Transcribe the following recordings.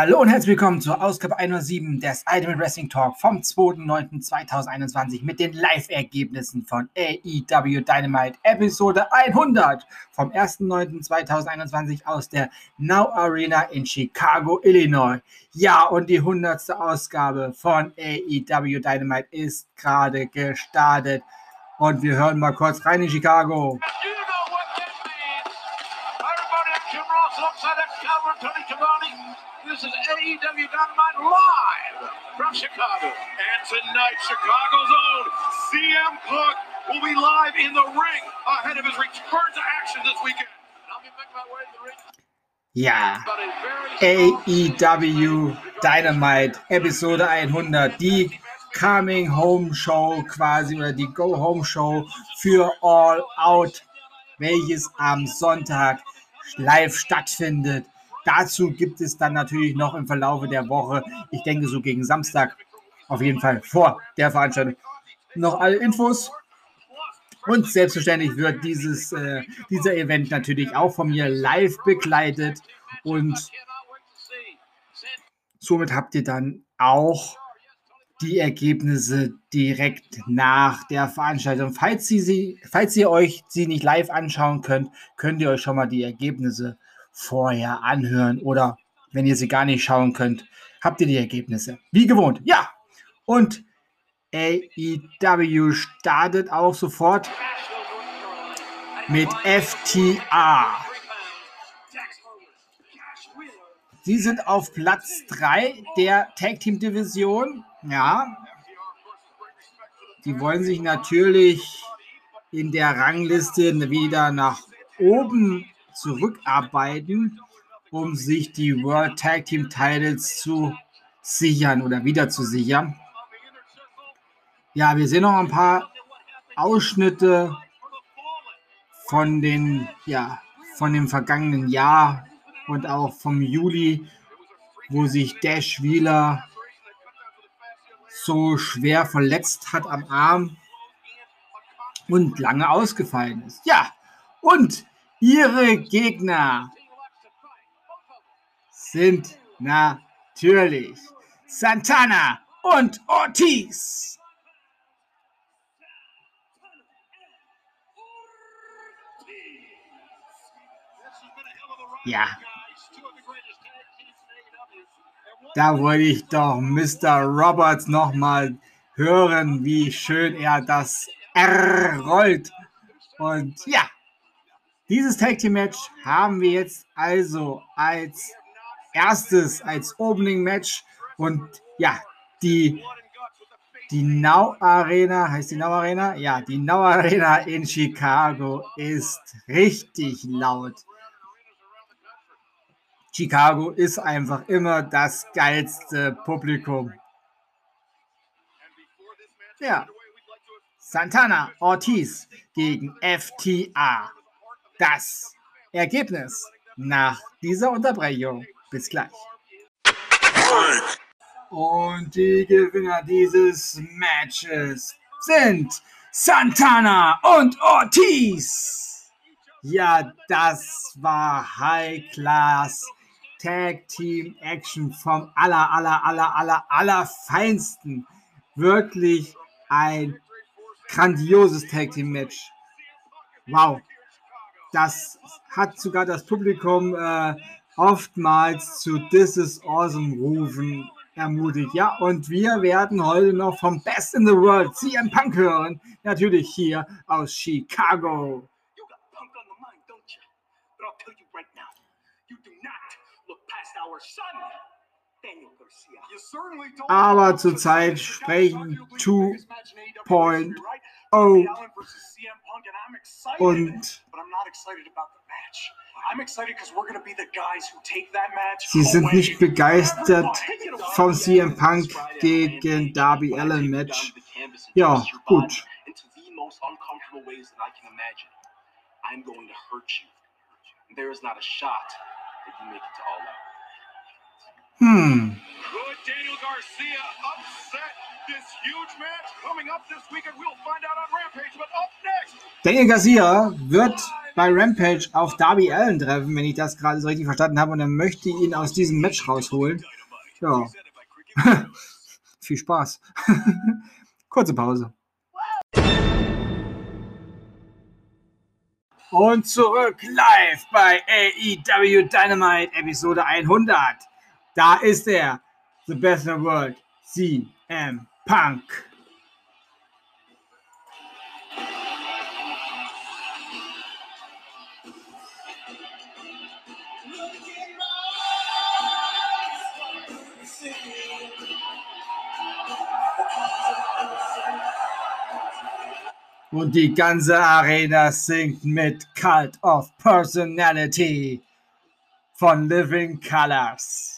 Hallo und herzlich willkommen zur Ausgabe 107 des Ultimate Wrestling Talk vom 2.9.2021 mit den Live-Ergebnissen von AEW Dynamite Episode 100 vom 1.9.2021 aus der Now Arena in Chicago, Illinois. Ja, und die 100. Ausgabe von AEW Dynamite ist gerade gestartet. Und wir hören mal kurz rein in Chicago. This is AEW Dynamite live from Chicago. And tonight, Chicago's own CM Punk will be live in the ring ahead of his return to action this weekend. I'll be making my way to the ring. Ja, AEW Dynamite Episode 100, die Coming Home Show quasi oder die Go Home Show für All Out, welches am Sonntag live stattfindet. Dazu gibt es dann natürlich noch im Verlaufe der Woche, ich denke so gegen Samstag, auf jeden Fall vor der Veranstaltung, noch alle Infos. Und selbstverständlich wird dieses, äh, dieser Event natürlich auch von mir live begleitet. Und somit habt ihr dann auch die Ergebnisse direkt nach der Veranstaltung. Falls, Sie sie, falls ihr euch sie nicht live anschauen könnt, könnt ihr euch schon mal die Ergebnisse vorher anhören oder wenn ihr sie gar nicht schauen könnt, habt ihr die Ergebnisse. Wie gewohnt. Ja. Und AEW startet auch sofort mit FTA. Sie sind auf Platz 3 der Tag Team Division. Ja. Die wollen sich natürlich in der Rangliste wieder nach oben zurückarbeiten, um sich die World Tag Team Titles zu sichern oder wieder zu sichern. Ja, wir sehen noch ein paar Ausschnitte von den, ja, von dem vergangenen Jahr und auch vom Juli, wo sich Dash Wheeler so schwer verletzt hat am Arm und lange ausgefallen ist. Ja, und Ihre Gegner sind natürlich Santana und Ortiz. Ja. Da wollte ich doch Mr. Roberts nochmal hören, wie schön er das R rollt. Und ja, dieses Tag Team Match haben wir jetzt also als erstes, als Opening Match. Und ja, die, die Now Arena, heißt die Now Arena? Ja, die Now Arena in Chicago ist richtig laut. Chicago ist einfach immer das geilste Publikum. Ja. Santana Ortiz gegen FTA das Ergebnis nach dieser Unterbrechung. Bis gleich. Und die Gewinner dieses Matches sind Santana und Ortiz. Ja, das war High Class Tag Team Action vom aller, aller, aller, aller, aller feinsten. Wirklich ein grandioses Tag Team Match. Wow. Das hat sogar das Publikum äh, oftmals zu This is Awesome rufen ermutigt. Ja, und wir werden heute noch vom Best in the World CM Punk hören. Natürlich hier aus Chicago. Aber zurzeit sprechen 2.0 und Sie sind nicht begeistert vom CM Punk gegen Darby Allen Match. Ja, gut. I'm going to hurt you. There is not a shot that you make it to all out. Hmm. Could Daniel Garcia upset this huge match coming up this weekend? We'll find out on Rampage. But up next, Daniel Garcia wird bei Rampage auf Darby Allen treffen, wenn ich das gerade so richtig verstanden habe. Und dann möchte ich ihn aus diesem Match rausholen. Ja. Viel Spaß. Kurze Pause. Und zurück live bei AEW Dynamite Episode 100. Da ist er, The Best in the World, CM Punk. Und die ganze Arena singt mit Cult of Personality von Living Colors.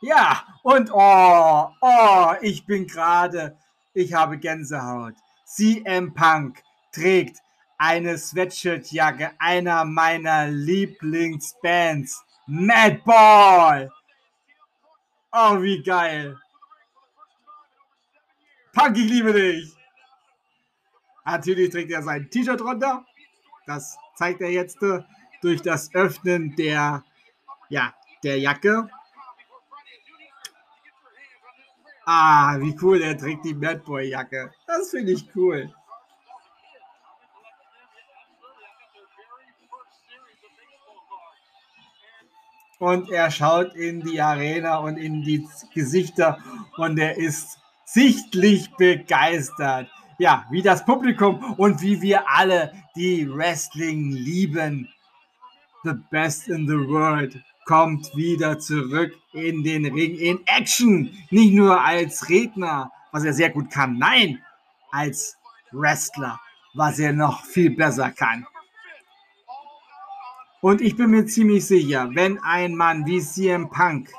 Ja, und oh, oh, ich bin gerade, ich habe Gänsehaut. CM Punk trägt eine Sweatshirtjacke einer meiner Lieblingsbands, Madball. Oh, wie geil. Punk, ich liebe dich. Natürlich trägt er sein T-Shirt runter. Das zeigt er jetzt äh, durch das Öffnen der, ja, der Jacke. Ah, wie cool, er trägt die Mad Boy Jacke. Das finde ich cool. Und er schaut in die Arena und in die Gesichter und er ist sichtlich begeistert ja, wie das Publikum und wie wir alle, die Wrestling lieben. The best in the world kommt wieder zurück in den Ring in Action. Nicht nur als Redner, was er sehr gut kann, nein, als Wrestler, was er noch viel besser kann. Und ich bin mir ziemlich sicher, wenn ein Mann wie CM Punk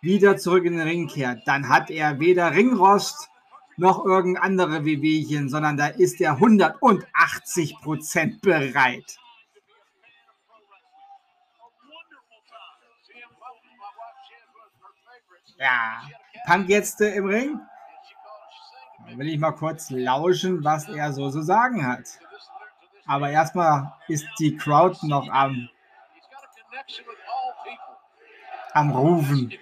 wieder zurück in den Ring kehrt, dann hat er weder Ringrost noch irgendein andere Wehwehchen, sondern da ist er 180 Prozent bereit. Ja, Punk jetzt äh, im Ring. Dann will ich mal kurz lauschen, was er so zu sagen hat. Aber erstmal ist die Crowd noch am, am Rufen.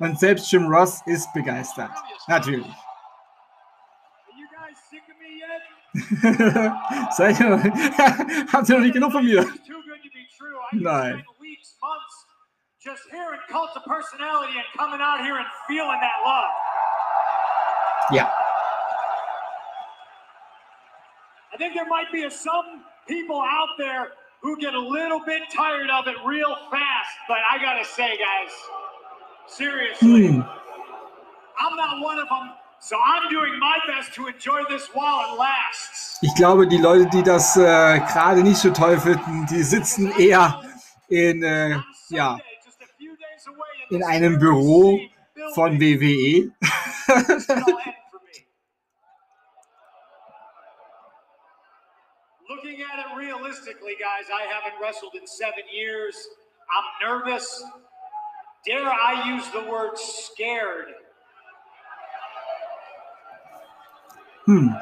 Und selbst Jim Ross ist begeistert. Natürlich. Seid ihr noch, habt ihr noch nicht genug von mir? Nein. Just hearing cult of personality and coming out here and feeling that love. Yeah. I think there might be some people out there who get a little bit tired of it real fast. But I gotta say, guys, seriously, mm. I'm not one of them. So I'm doing my best to enjoy this while it lasts. Ich glaube, die Leute, die das äh, gerade nicht so toll finden, die sitzen eher in, äh, ja, in einem Büro von WWE. looking at it realistically, guys, I haven't wrestled in seven years. I'm nervous. Dare I use the word scared? Hmm.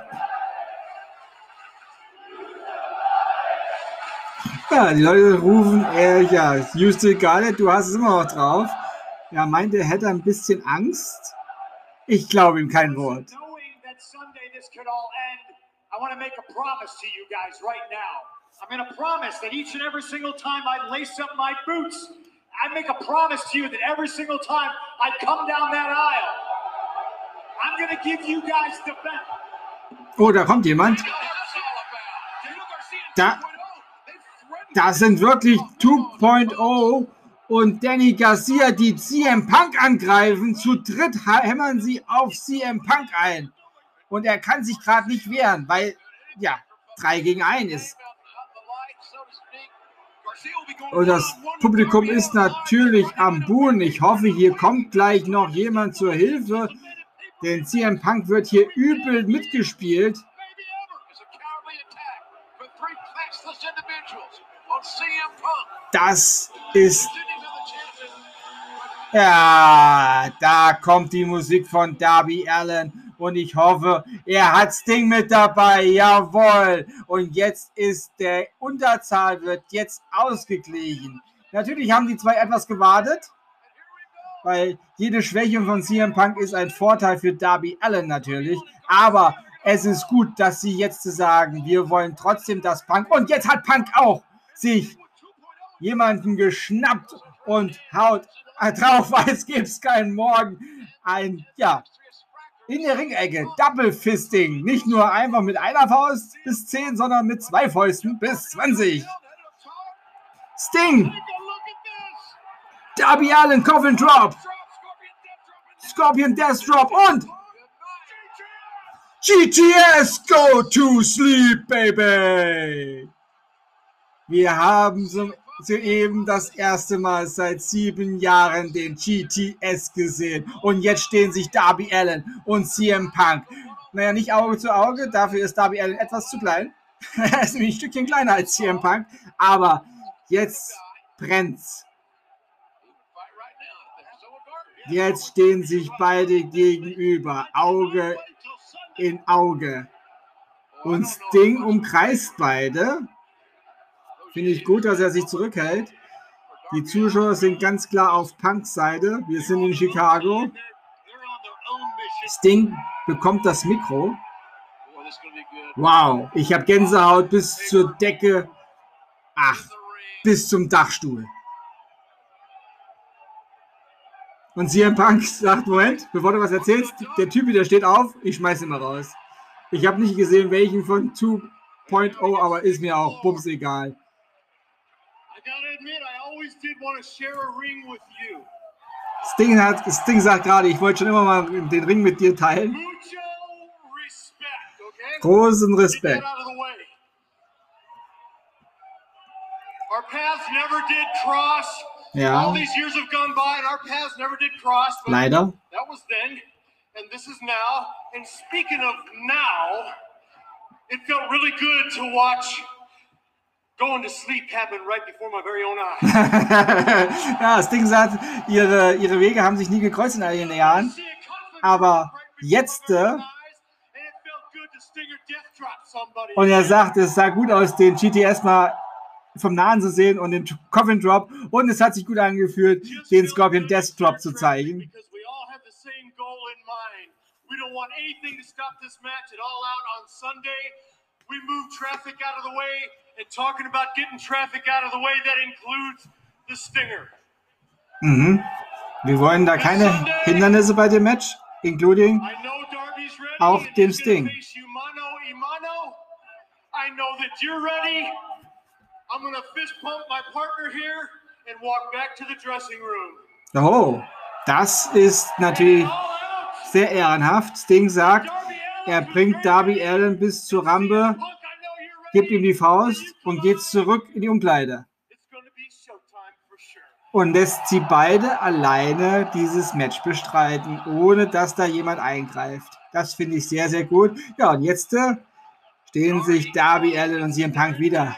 Ja, die Leute rufen, äh, ja, Houston Garnet, du hast es immer noch drauf. Er meinte, er hätte ein bisschen Angst. Ich glaube ihm kein Wort. I want to make a promise to you guys right now. I'm going to promise that each and every single time I lace up my boots, I make a promise to you that every single time I come down that aisle, I'm going to give you guys the best. Oh, da kommt jemand. Da, da sind wirklich 2.0 und Danny Garcia, die CM Punk angreifen. Zu dritt hämmern sie auf CM Punk ein. und er kann sich gerade nicht wehren, weil ja, 3 gegen 1 ist. Und das Publikum ist natürlich am Buhen. Ich hoffe, hier kommt gleich noch jemand zur Hilfe, denn CM Punk wird hier übel mitgespielt. Das ist ja, da kommt die Musik von Darby Allen Und ich hoffe, er hat Sting mit dabei. Jawohl. Und jetzt ist der Unterzahl wird jetzt ausgeglichen. Natürlich haben die zwei etwas gewartet, weil jede Schwäche von CM Punk ist ein Vorteil für Darby Allen natürlich. Aber es ist gut, dass sie jetzt sagen, wir wollen trotzdem das Punk. Und jetzt hat Punk auch sich jemanden geschnappt und haut drauf, gäbe es keinen Morgen. Ein, ja, in der Ringecke, Double Fisting. Nicht nur einfach mit einer Faust bis 10, sondern mit zwei Fäusten bis 20. Sting. Darby Allen, Coffin Drop. Scorpion Death Drop und GTS Go to Sleep, Baby. Wir haben soeben das erste Mal seit sieben Jahren den GTS gesehen. Und jetzt stehen sich Darby Allen und CM Punk. Naja, nicht Auge zu Auge, dafür ist Darby Allen etwas zu klein. er ist nämlich ein Stückchen kleiner als CM Punk. Aber jetzt brennt's. Jetzt stehen sich beide gegenüber, Auge in Auge. Und Sting umkreist beide. Finde ich gut, dass er sich zurückhält. Die Zuschauer sind ganz klar auf Punks Seite. Wir sind in Chicago. Sting bekommt das Mikro. Wow, ich habe Gänsehaut bis zur Decke. Ach, bis zum Dachstuhl. Und CM Punk sagt, Moment, bevor du was erzählst, der Typ, der steht auf, ich schmeiß ihn mal raus. Ich habe nicht gesehen, welchen von 2.0, aber ist mir auch bums egal. Sting, hat, Sting sagt gerade, ich wollte schon immer mal den Ring mit dir teilen. Großen Respekt. Ja. Leider. And this is now. And speaking of now, it felt really good to watch Going to sleep happened right before my very own eyes. ja, das Ding sagt, ihre, ihre Wege haben sich nie gekreuzt in all den Jahren. Aber jetzt. Äh, und er sagt, es sah gut aus, den GTS mal vom Nahen zu sehen und den Coffin Drop. Und es hat sich gut angefühlt, den Scorpion Death Drop zu zeigen. We don't want anything to stop this match at all out on Sunday. We move traffic out of the way and talking about getting traffic out of the way, that includes the Stinger. Mhm. Wir wollen da keine Hindernisse bei dem Match, including auch dem Sting. I know that you're ready. I'm gonna fist pump my partner here and walk back to the dressing room. Oh, das ist natürlich sehr ehrenhaft. Sting sagt, er bringt Darby Allen bis zur Rampe gibt ihm die Faust und geht zurück in die Umkleide. Und lässt sie beide alleine dieses Match bestreiten, ohne dass da jemand eingreift. Das finde ich sehr, sehr gut. Ja, und jetzt äh, stehen sich Darby Allen und CM Punk wieder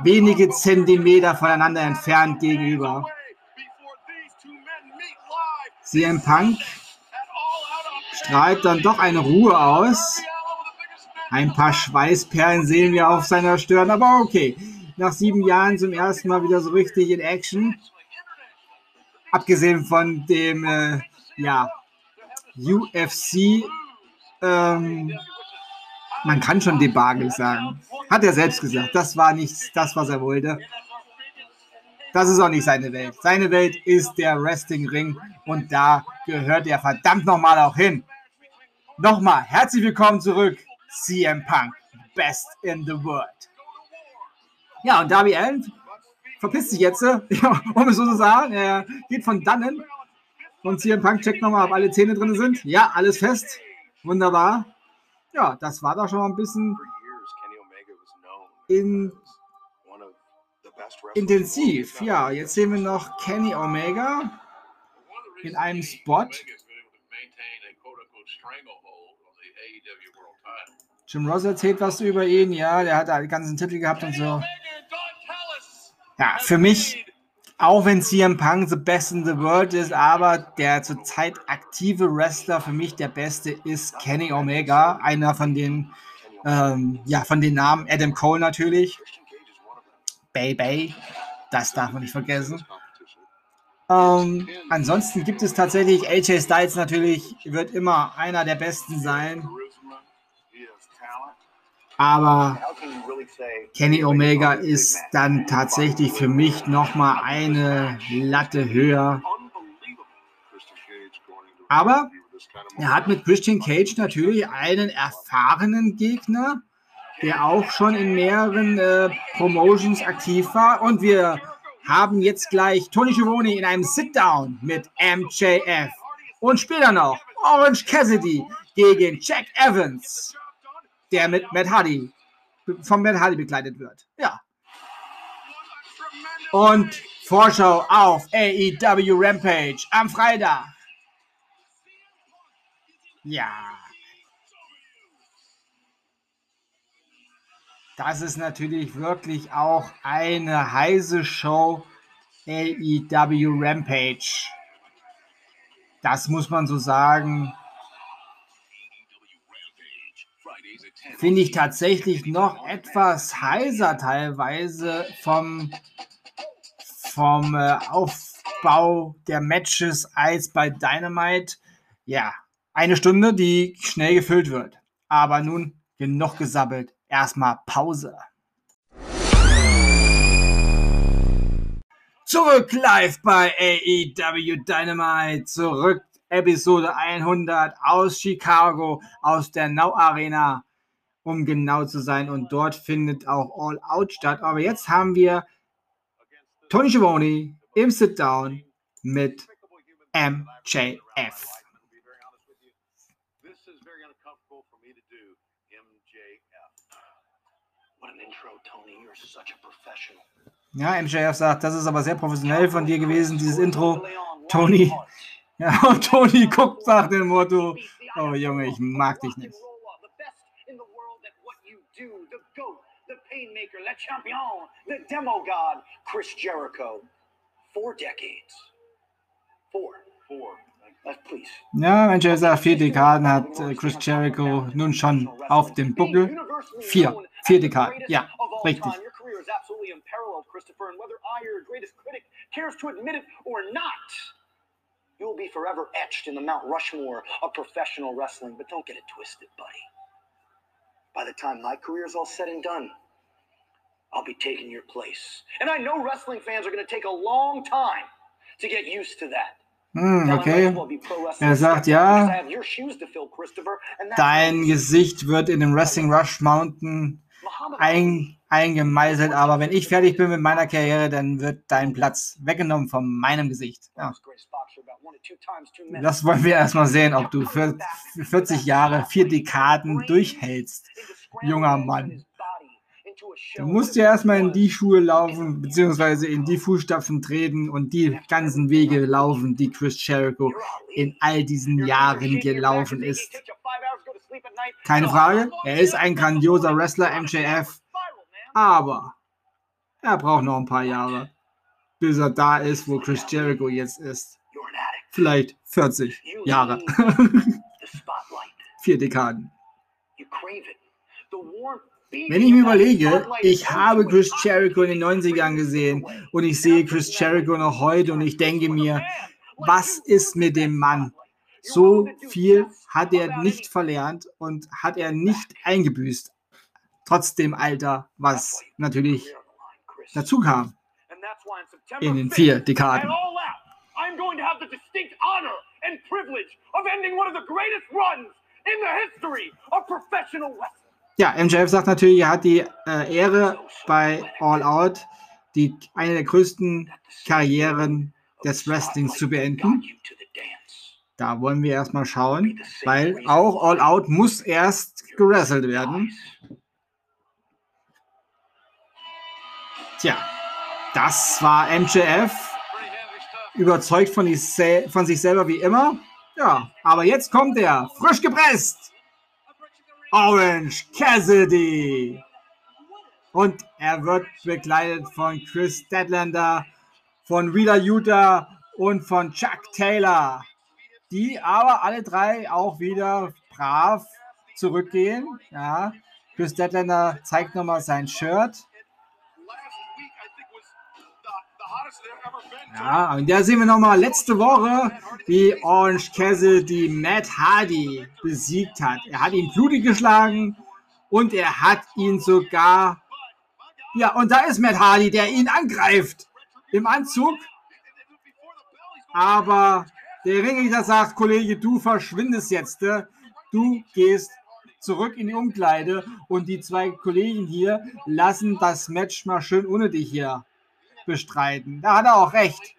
wenige Zentimeter voneinander entfernt gegenüber. CM Punk strahlt dann doch eine Ruhe aus. Ein paar Schweißperlen sehen wir auf seiner Stirn, aber okay. Nach sieben Jahren zum ersten Mal wieder so richtig in Action. Abgesehen von dem, äh, ja, UFC, ähm, man kann schon Debakel sagen. Hat er selbst gesagt. Das war nicht das, was er wollte. Das ist auch nicht seine Welt. Seine Welt ist der Wrestling-Ring und da gehört er verdammt nochmal auch hin. Nochmal, herzlich willkommen zurück CM Punk, best in the world. Ja, und Darby Allen verpisst sich jetzt, um es so zu sagen. Er geht von dannen und CM Punk checkt nochmal, ob alle Zähne drin sind. Ja, alles fest. Wunderbar. Ja, das war doch schon mal ein bisschen in, intensiv. Ja, jetzt sehen wir noch Kenny Omega in einem Spot. Jim Ross erzählt was über ihn, ja, der hat den ganzen Titel gehabt und so. Ja, für mich Auch wenn CM Punk the best in the world ist, aber der zurzeit aktive Wrestler für mich der beste ist Kenny Omega, einer von den, ähm, ja, von den Namen Adam Cole natürlich. Bay Bay, das darf man nicht vergessen. Ähm, ansonsten gibt es tatsächlich AJ Styles natürlich, wird immer einer der besten sein. Aber Kenny Omega ist dann tatsächlich für mich nochmal eine Latte höher. Aber er hat mit Christian Cage natürlich einen erfahrenen Gegner, der auch schon in mehreren äh, Promotions aktiv war. Und wir haben jetzt gleich Tony Schiavone in einem Sit-Down mit MJF. Und später noch Orange Cassidy gegen Jack Evans der mit Matt Hardy, vom Matt Hardy begleitet wird. Ja. Und Vorschau auf AEW Rampage am Freitag. Ja. Das ist natürlich wirklich auch eine heiße Show. AEW Rampage. Das muss man so sagen. Finde ich tatsächlich noch etwas heiser teilweise vom, vom äh, Aufbau der Matches als bei Dynamite. Ja, eine Stunde, die schnell gefüllt wird. Aber nun genug gesabbelt. Erstmal Pause. Zurück live bei AEW Dynamite. Zurück Episode 100 aus Chicago, aus der Now Arena um genau zu sein. Und dort findet auch All Out statt. Aber jetzt haben wir Tony Schiavone im Sit-Down mit MJF. Ja, MJF sagt, das ist aber sehr professionell von dir gewesen, dieses Intro. Tony. Ja, und Tony guckt nach dem Motto, oh Junge, ich mag dich nicht. Painmaker, Le Champion, the Demo God, Chris Jericho. Four decades. Four. Four. Uh, please. Ja, Manchester sagt, vier Dekaden hat äh, Chris Jericho nun schon auf dem Buckel. Vier. Vier Dekaden. Ja, richtig. You will be forever etched in the Mount Rushmore of professional wrestling, but don't get it twisted, buddy. By the time my career is all said and done, I'll be taking your place. And I know wrestling fans are going to take a long time to get used to that. Hm, okay. Er sagt, ja, dein Gesicht wird in dem Wrestling Rush Mountain ein, eingemeißelt, aber wenn ich fertig bin mit meiner Karriere, dann wird dein Platz weggenommen von meinem Gesicht. Ja. Das wollen wir erstmal sehen, ob du für 40 Jahre, vier Dekaden durchhältst, junger Mann. Du musst ja erstmal in die Schuhe laufen, beziehungsweise in die Fußstapfen treten und die ganzen Wege laufen, die Chris Jericho in all diesen Jahren gelaufen ist. Keine Frage, er ist ein grandioser Wrestler, MJF, aber er braucht noch ein paar Jahre, bis er da ist, wo Chris Jericho jetzt ist. Vielleicht 40 Jahre. Vier Dekaden. Wenn ich mir überlege, ich habe Chris Jericho in den 90ern gesehen und ich sehe Chris Jericho noch heute und ich denke mir, was ist mit dem Mann? So viel hat er nicht verlernt und hat er nicht eingebüßt. Trotz dem Alter, was natürlich dazu kam. In den vier Dekaden. I'm going to have the distinct honor and privilege of ending one of the greatest runs in the history of professional wrestling. Ja, MJF sagt natürlich, er hat die äh, Ehre bei All Out, die eine der größten Karrieren des Wrestlings zu beenden. Da wollen wir erstmal schauen, weil auch All Out muss erst gewrestelt werden. Tja, das war MJF. Überzeugt von, von sich selber wie immer. Ja, aber jetzt kommt er, frisch gepresst. Orange Cassidy. Und er wird begleitet von Chris Deadlander, von Wheeler Utah und von Chuck Taylor, die aber alle drei auch wieder brav zurückgehen. Ja, Chris Deadlander zeigt nochmal sein Shirt. Ja, und da sehen wir nochmal letzte Woche, wie Orange Cassidy Matt Hardy besiegt hat. Er hat ihn blutig geschlagen und er hat ihn sogar. Ja, und da ist Matt Hardy, der ihn angreift im Anzug. Aber der Ringrichter sagt, Kollege, du verschwindest jetzt. Ne? Du gehst zurück in die Umkleide und die zwei Kollegen hier lassen das Match mal schön ohne dich hier bestreiten. Da hat er auch recht.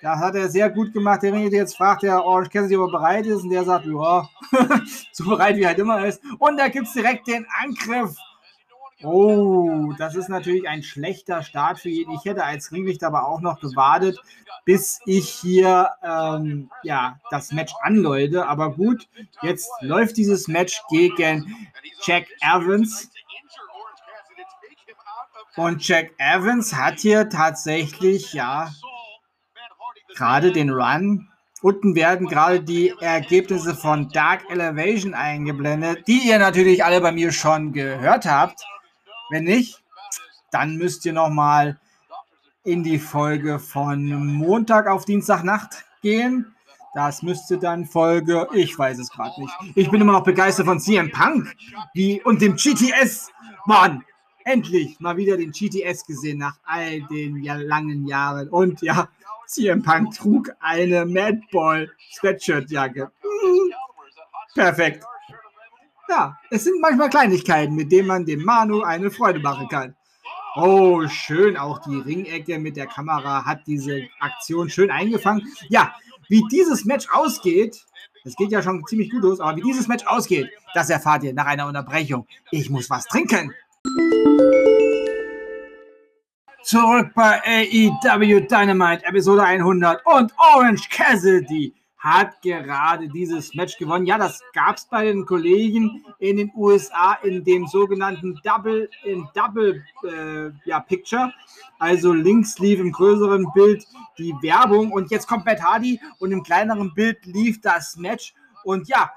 Das hat er sehr gut gemacht. Der jetzt fragt, der Orange Cassidy, ob er bereit ist und der sagt, ja, so bereit wie er halt immer ist. Und da gibt es direkt den Angriff Oh, das ist natürlich ein schlechter Start für jeden. Ich hätte als Ringrichter aber auch noch gewartet, bis ich hier ähm, ja, das Match anläute. Aber gut, jetzt läuft dieses Match gegen Jack Evans. Und Jack Evans hat hier tatsächlich ja gerade den Run. Unten werden gerade die Ergebnisse von Dark Elevation eingeblendet, die ihr natürlich alle bei mir schon gehört habt. Wenn nicht, dann müsst ihr noch mal in die Folge von Montag auf Dienstagnacht gehen. Das müsste dann Folge, ich weiß es gerade nicht. Ich bin immer noch begeistert von CM Punk wie, und dem GTS. Mann, endlich mal wieder den GTS gesehen nach all den ja, langen Jahren. Und ja, CM Punk trug eine Madball Sweatshirt-Jacke. Mhm. Perfekt. Ja, es sind manchmal Kleinigkeiten, mit denen man dem Manu eine Freude machen kann. Oh, schön. Auch die Ringecke mit der Kamera hat diese Aktion schön eingefangen. Ja, wie dieses Match ausgeht, das geht ja schon ziemlich gut los, aber wie dieses Match ausgeht, das erfahrt ihr nach einer Unterbrechung. Ich muss was trinken. Zurück bei AEW Dynamite, Episode 100 und Orange Cassidy hat gerade dieses Match gewonnen. Ja, das gab es bei den Kollegen in den USA in dem sogenannten Double in Double äh, ja, Picture. Also links lief im größeren Bild die Werbung und jetzt kommt Matt Hardy und im kleineren Bild lief das Match. Und ja,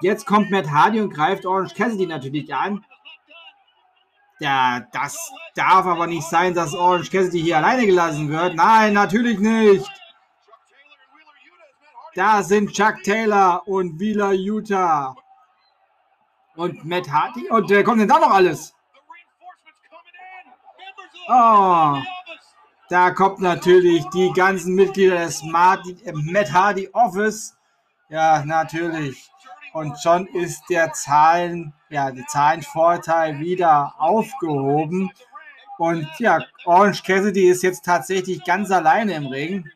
jetzt kommt Matt Hardy und greift Orange Cassidy natürlich an. Ja, das darf aber nicht sein, dass Orange Cassidy hier alleine gelassen wird. Nein, natürlich nicht. Da sind Chuck Taylor und Wheeler Utah. Und Matt Hardy. Und wer kommt denn da noch alles? Oh, da kommt natürlich die ganzen Mitglieder des äh, Matt Hardy Office. Ja, natürlich. Und schon ist der Zahlen, ja, der Zahlenvorteil wieder aufgehoben. Und ja, Orange Cassidy ist jetzt tatsächlich ganz alleine im Ring.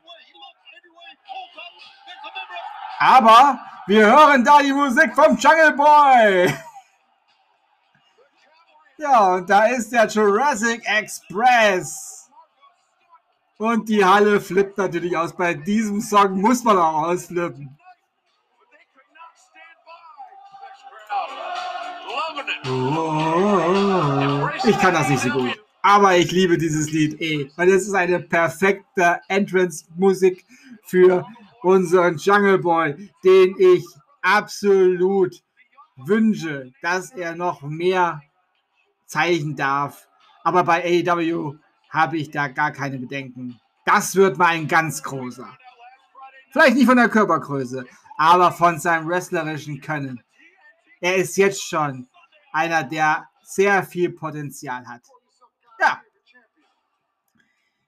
Aber wir hören da die Musik vom Jungle Boy. Ja, und da ist der Jurassic Express. Und die Halle flippt natürlich aus. Bei diesem Song muss man auch ausflippen. Ich kann das nicht so gut. Aber ich liebe dieses Lied eh. Weil es ist eine perfekte Entrance-Musik für unseren Jungle Boy, den ich absolut wünsche, dass er noch mehr zeigen darf. Aber bei AEW habe ich da gar keine Bedenken. Das wird mal ein ganz großer. Vielleicht nicht von der Körpergröße, aber von seinem wrestlerischen Können. Er ist jetzt schon einer, der sehr viel Potenzial hat. Ja.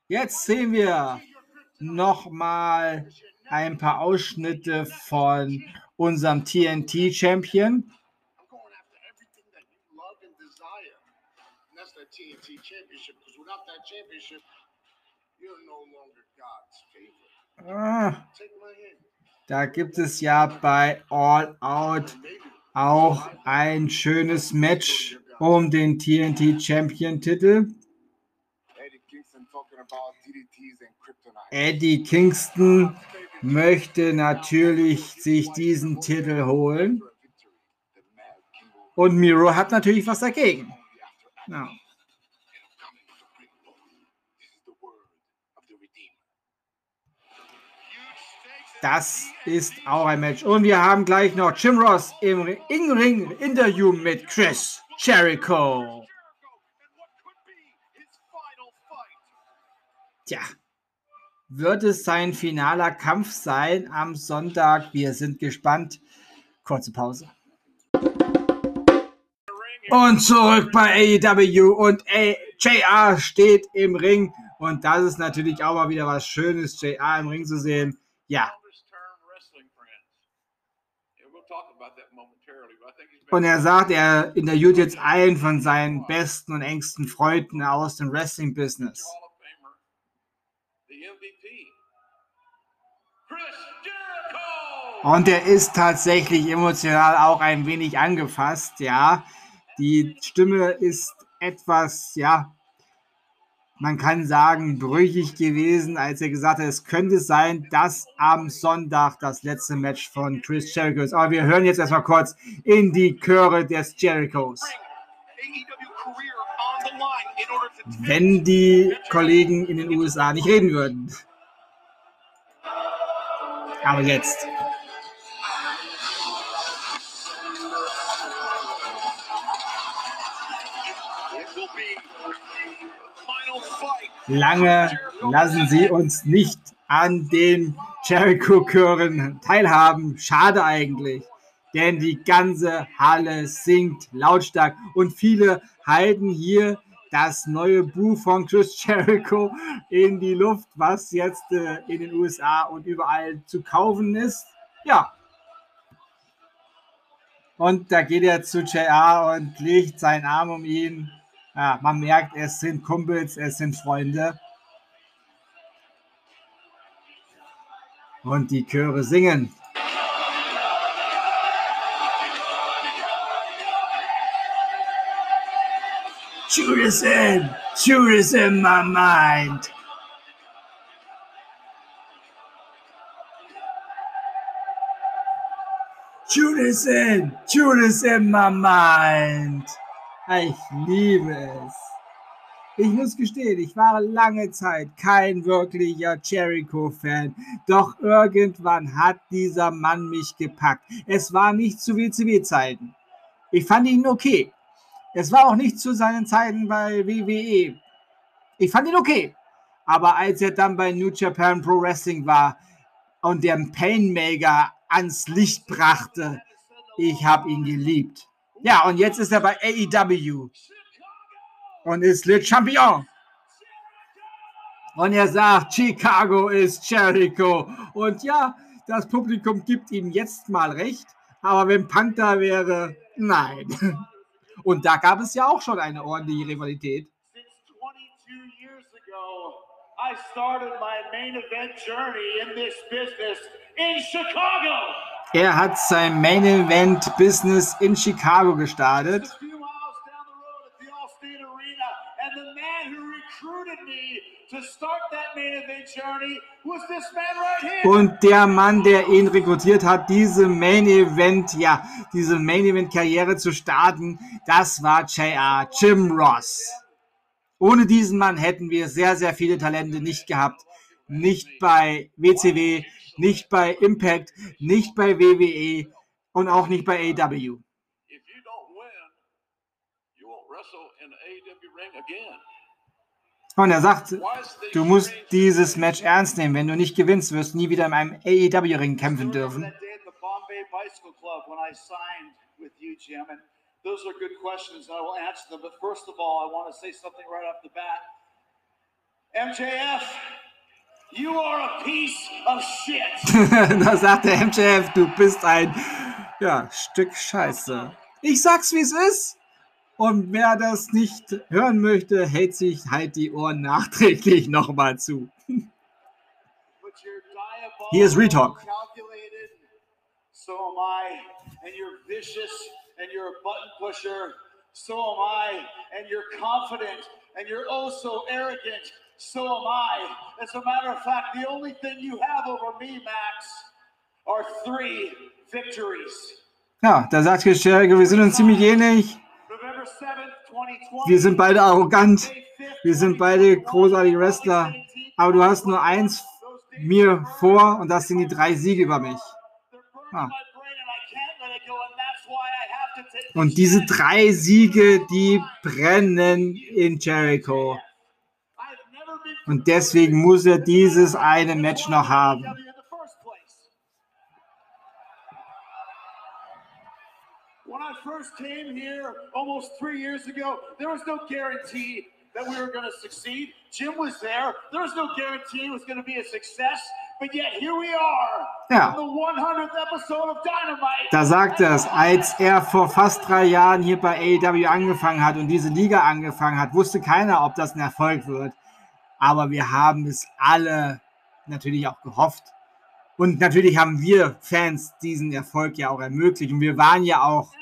Jetzt sehen wir nochmal ein paar Ausschnitte von unserem TNT-Champion. Ah, da gibt es ja bei All Out auch ein schönes Match um den TNT Champion Titel. Eddie Kingston möchte natürlich sich diesen Titel holen. Und Miro hat natürlich was dagegen. Ja. Das ist auch ein Match. Und wir haben gleich noch Jim Ross im In-Ring-Interview mit Chris Jericho. Tja, wird es sein finaler Kampf sein am Sonntag? Wir sind gespannt. Kurze Pause. Und zurück bei AEW und JR steht im Ring. Und das ist natürlich auch mal wieder was Schönes, JR im Ring zu sehen. Ja. Und er sagt, er interviewt jetzt einen von seinen besten und engsten Freunden aus dem Wrestling-Business. Und er ist tatsächlich emotional auch ein wenig angefasst, ja. Die Stimme ist etwas, ja, man kann sagen, brüchig gewesen, als er gesagt hat, es könnte sein, dass am Sonntag das letzte Match von Chris Jericho ist. Aber wir hören jetzt erstmal kurz in die Chöre des Jerichos. Wenn die Kollegen in den USA nicht reden würden. Aber jetzt. Lange lassen sie uns nicht an den Jericho-Chören teilhaben. Schade eigentlich, denn die ganze Halle singt lautstark und viele halten hier das neue Buch von Chris Jericho in die Luft, was jetzt äh, in den USA und überall zu kaufen ist. Ja. Und da geht er zu JR und legt seinen Arm um ihn ja, man merkt, es sind Kumpels, es sind Freunde. Und die Chöre singen. Judas in, Judas in my mind. Judas in, Judas in my mind. Ich liebe es. Ich muss gestehen, ich war lange Zeit kein wirklicher Jericho-Fan. Doch irgendwann hat dieser Mann mich gepackt. Es war nicht zu WCW-Zeiten. Ich fand ihn okay. Es war auch nicht zu seinen Zeiten bei WWE. Ich fand ihn okay. Aber als er dann bei New Japan Pro Wrestling war und den Painmaker ans Licht brachte, ich habe ihn geliebt. Ja, und jetzt ist er bei AEW und ist Le Champion. Und er sagt, Chicago ist Jericho. Und ja, das Publikum gibt ihm jetzt mal recht. Aber wenn Punk da wäre, nein. Und da gab es ja auch schon eine ordentliche Rivalität. I started my main event journey in this business in Chicago. Er hat sein Main Event Business in Chicago gestartet. Und der Mann, der ihn rekrutiert hat, diese Main Event, ja, diese Main Event Karriere zu starten, das war JR, Jim Ross. Ohne diesen Mann hätten wir sehr, sehr viele Talente nicht gehabt. Nicht bei WCW, nicht bei Impact, nicht bei WWE und auch nicht bei AW. Und er sagt, du musst dieses Match ernst nehmen. Wenn du nicht gewinnst, wirst du nie wieder in einem AEW-Ring kämpfen dürfen. Those are good questions, and I will answer them. But first of all, I want to say something right off the bat. MJF, You are a piece of shit. da sagt der MJF, du bist ein ja, Stück Scheiße. Ich sag's, wie es ist. Und wer das nicht hören möchte, hält sich halt die Ohren nachträglich nochmal zu. Hier ist Retalk. So am I, and you're vicious, and you're a button pusher. So am I, and you're confident, and you're oh so arrogant. So am I. As a matter of fact, the only thing you have over me, Max, are three victories. Ja, da sagt Jericho, wir sind uns ziemlich ähnlich. Wir sind beide arrogant. Wir sind beide großartige Wrestler. Aber du hast nur eins mir vor und das sind die drei Siege über mich. Ah. Und diese drei Siege, die brennen in Jericho. Und deswegen muss er dieses eine Match noch haben. When I first came here almost three years ago, there was no guarantee that we were going to succeed. Jim was there. There was no guarantee it was going to be a success. But yet here we are. Ja. The 100th episode of Dynamite. Da sagt er es, als er vor fast drei Jahren hier bei AEW angefangen hat und diese Liga angefangen hat, wusste keiner, ob das ein Erfolg wird. Aber wir haben es alle natürlich auch gehofft. Und natürlich haben wir Fans diesen Erfolg ja auch ermöglicht. Und wir waren ja auch,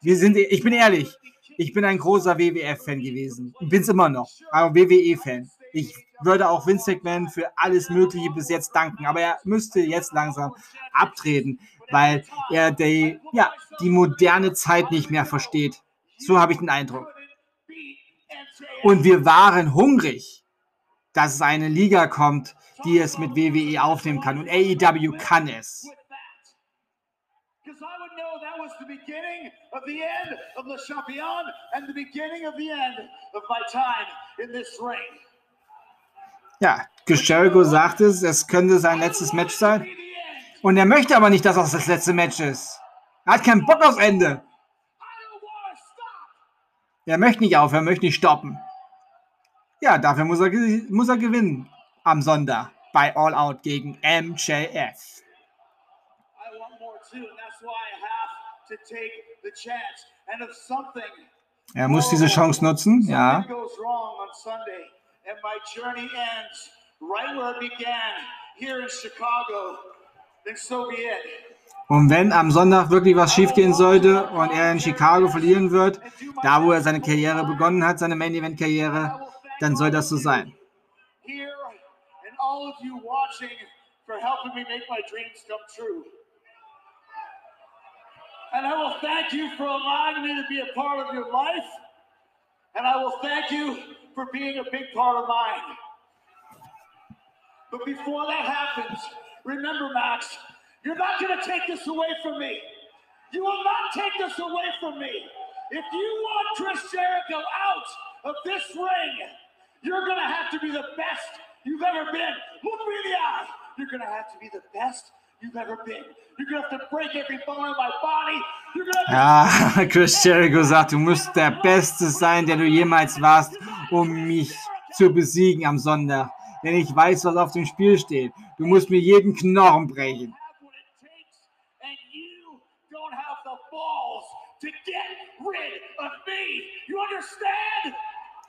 wir sind, ich bin ehrlich, ich bin ein großer WWF-Fan gewesen. Bin es immer noch, aber WWE-Fan. Ich würde auch Vince McMahon für alles Mögliche bis jetzt danken, aber er müsste jetzt langsam abtreten, weil er die, ja, die moderne Zeit nicht mehr versteht. So habe ich den Eindruck. Und wir waren hungrig, dass es eine Liga kommt, die es mit WWE aufnehmen kann. Und AEW kann es. Ja, Jericho sagt es, es könnte sein letztes Match sein. Und er möchte aber nicht, dass das das letzte Match ist. Er hat keinen Bock aufs Ende. Er möchte nicht aufhören, möchte nicht stoppen. Ja, dafür muss er, muss er gewinnen am Sonntag bei All Out gegen MJF. Er muss diese Chance nutzen, ja. Und wenn am Sonntag wirklich was schiefgehen sollte und er in Chicago verlieren wird, da wo er seine Karriere begonnen hat, seine Main Event Karriere, dann soll das so sein. for helping me make my dreams come true. And I will thank you for allowing me to be a part of your life. And I will thank you for being a big part of mine. But before that happens, remember, Max, you're not going to take this away from me. You will not take this away from me. If you want Chris Jericho out of this ring, you're going to have to be the best you've ever been. Look me in the eye. You're going to have to be the best you've ever been. You're going to have to break every bone in my body. You're to have Chris Jericho sagt, du musst der Beste sein, der du jemals warst, um mich zu besiegen am Sonntag. Denn ich weiß, was auf dem Spiel steht. Du musst mir jeden Knochen brechen.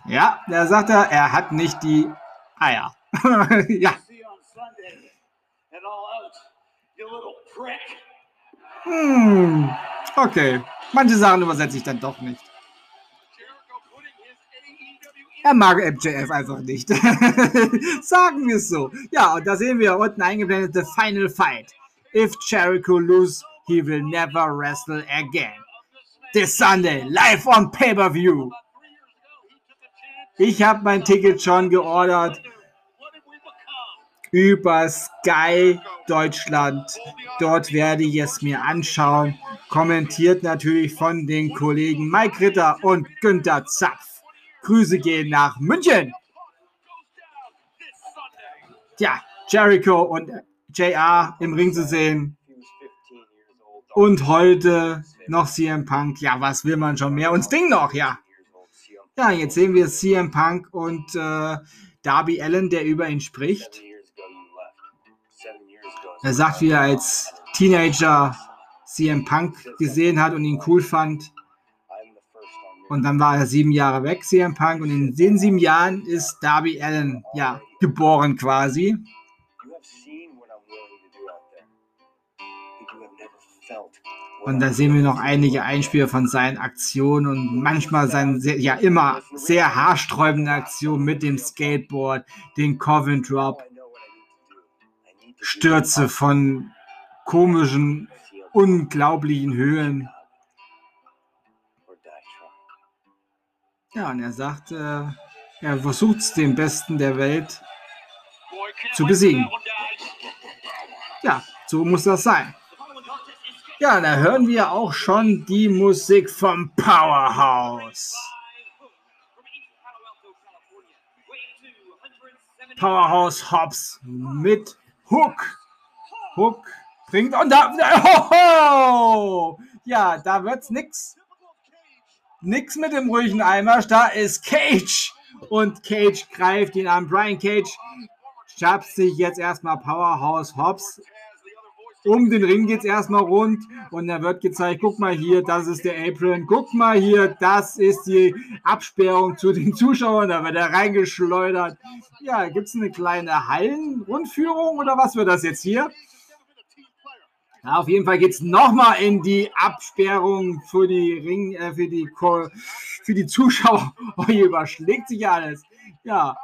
Ja, da sagt er, er hat nicht die Eier. ja. Hm, okay. Manche Sachen übersetze ich dann doch nicht. Er mag MJF einfach nicht. Sagen wir es so. Ja, und da sehen wir unten eingeblendet The Final Fight. If Jericho lose, he will never wrestle again. This Sunday, live on Pay-Per-View. Ich habe mein Ticket schon geordert über Sky Deutschland. Dort werde ich es mir anschauen. Kommentiert natürlich von den Kollegen Mike Ritter und Günther Zapf. Grüße gehen nach München. Tja, Jericho und JR im Ring zu sehen. Und heute noch CM Punk. Ja, was will man schon mehr? Und Sting noch, ja. Ja, jetzt sehen wir CM Punk und äh, Darby Allen, der über ihn spricht. Er sagt, wie er als Teenager CM Punk gesehen hat und ihn cool fand. Und dann war er sieben Jahre weg, CM Punk. Und in den sieben Jahren ist Darby Allen, ja, geboren quasi. Und da sehen wir noch einige Einspieler von seinen Aktionen und manchmal seinen, sehr, ja immer sehr haarsträubenden Aktionen mit dem Skateboard, den Coven Drop, Stürze von komischen, unglaublichen Höhen. Ja, und er sagt, äh, er versucht es den Besten der Welt zu besiegen. ja, so muss das sein. Ja, da hören wir auch schon die Musik vom Powerhouse. Powerhouse Hobbs mit Hook. Hook bringt und da, ho, ja, da wird's nix. Nix mit dem ruhigen Eimer. Da ist Cage und Cage greift ihn an. Brian Cage schafft sich jetzt erstmal Powerhouse Hobbs. Um den Ring geht es erstmal rund und da wird gezeigt, guck mal hier, das ist der Apron, guck mal hier, das ist die Absperrung zu den Zuschauern, da wird er reingeschleudert. Ja, gibt es eine kleine Hallenrundführung oder was wird das jetzt hier? Ja, auf jeden Fall geht es nochmal in die Absperrung für die Ring, äh, für die für die Zuschauer. Oh, hier überschlägt sich alles. Ja,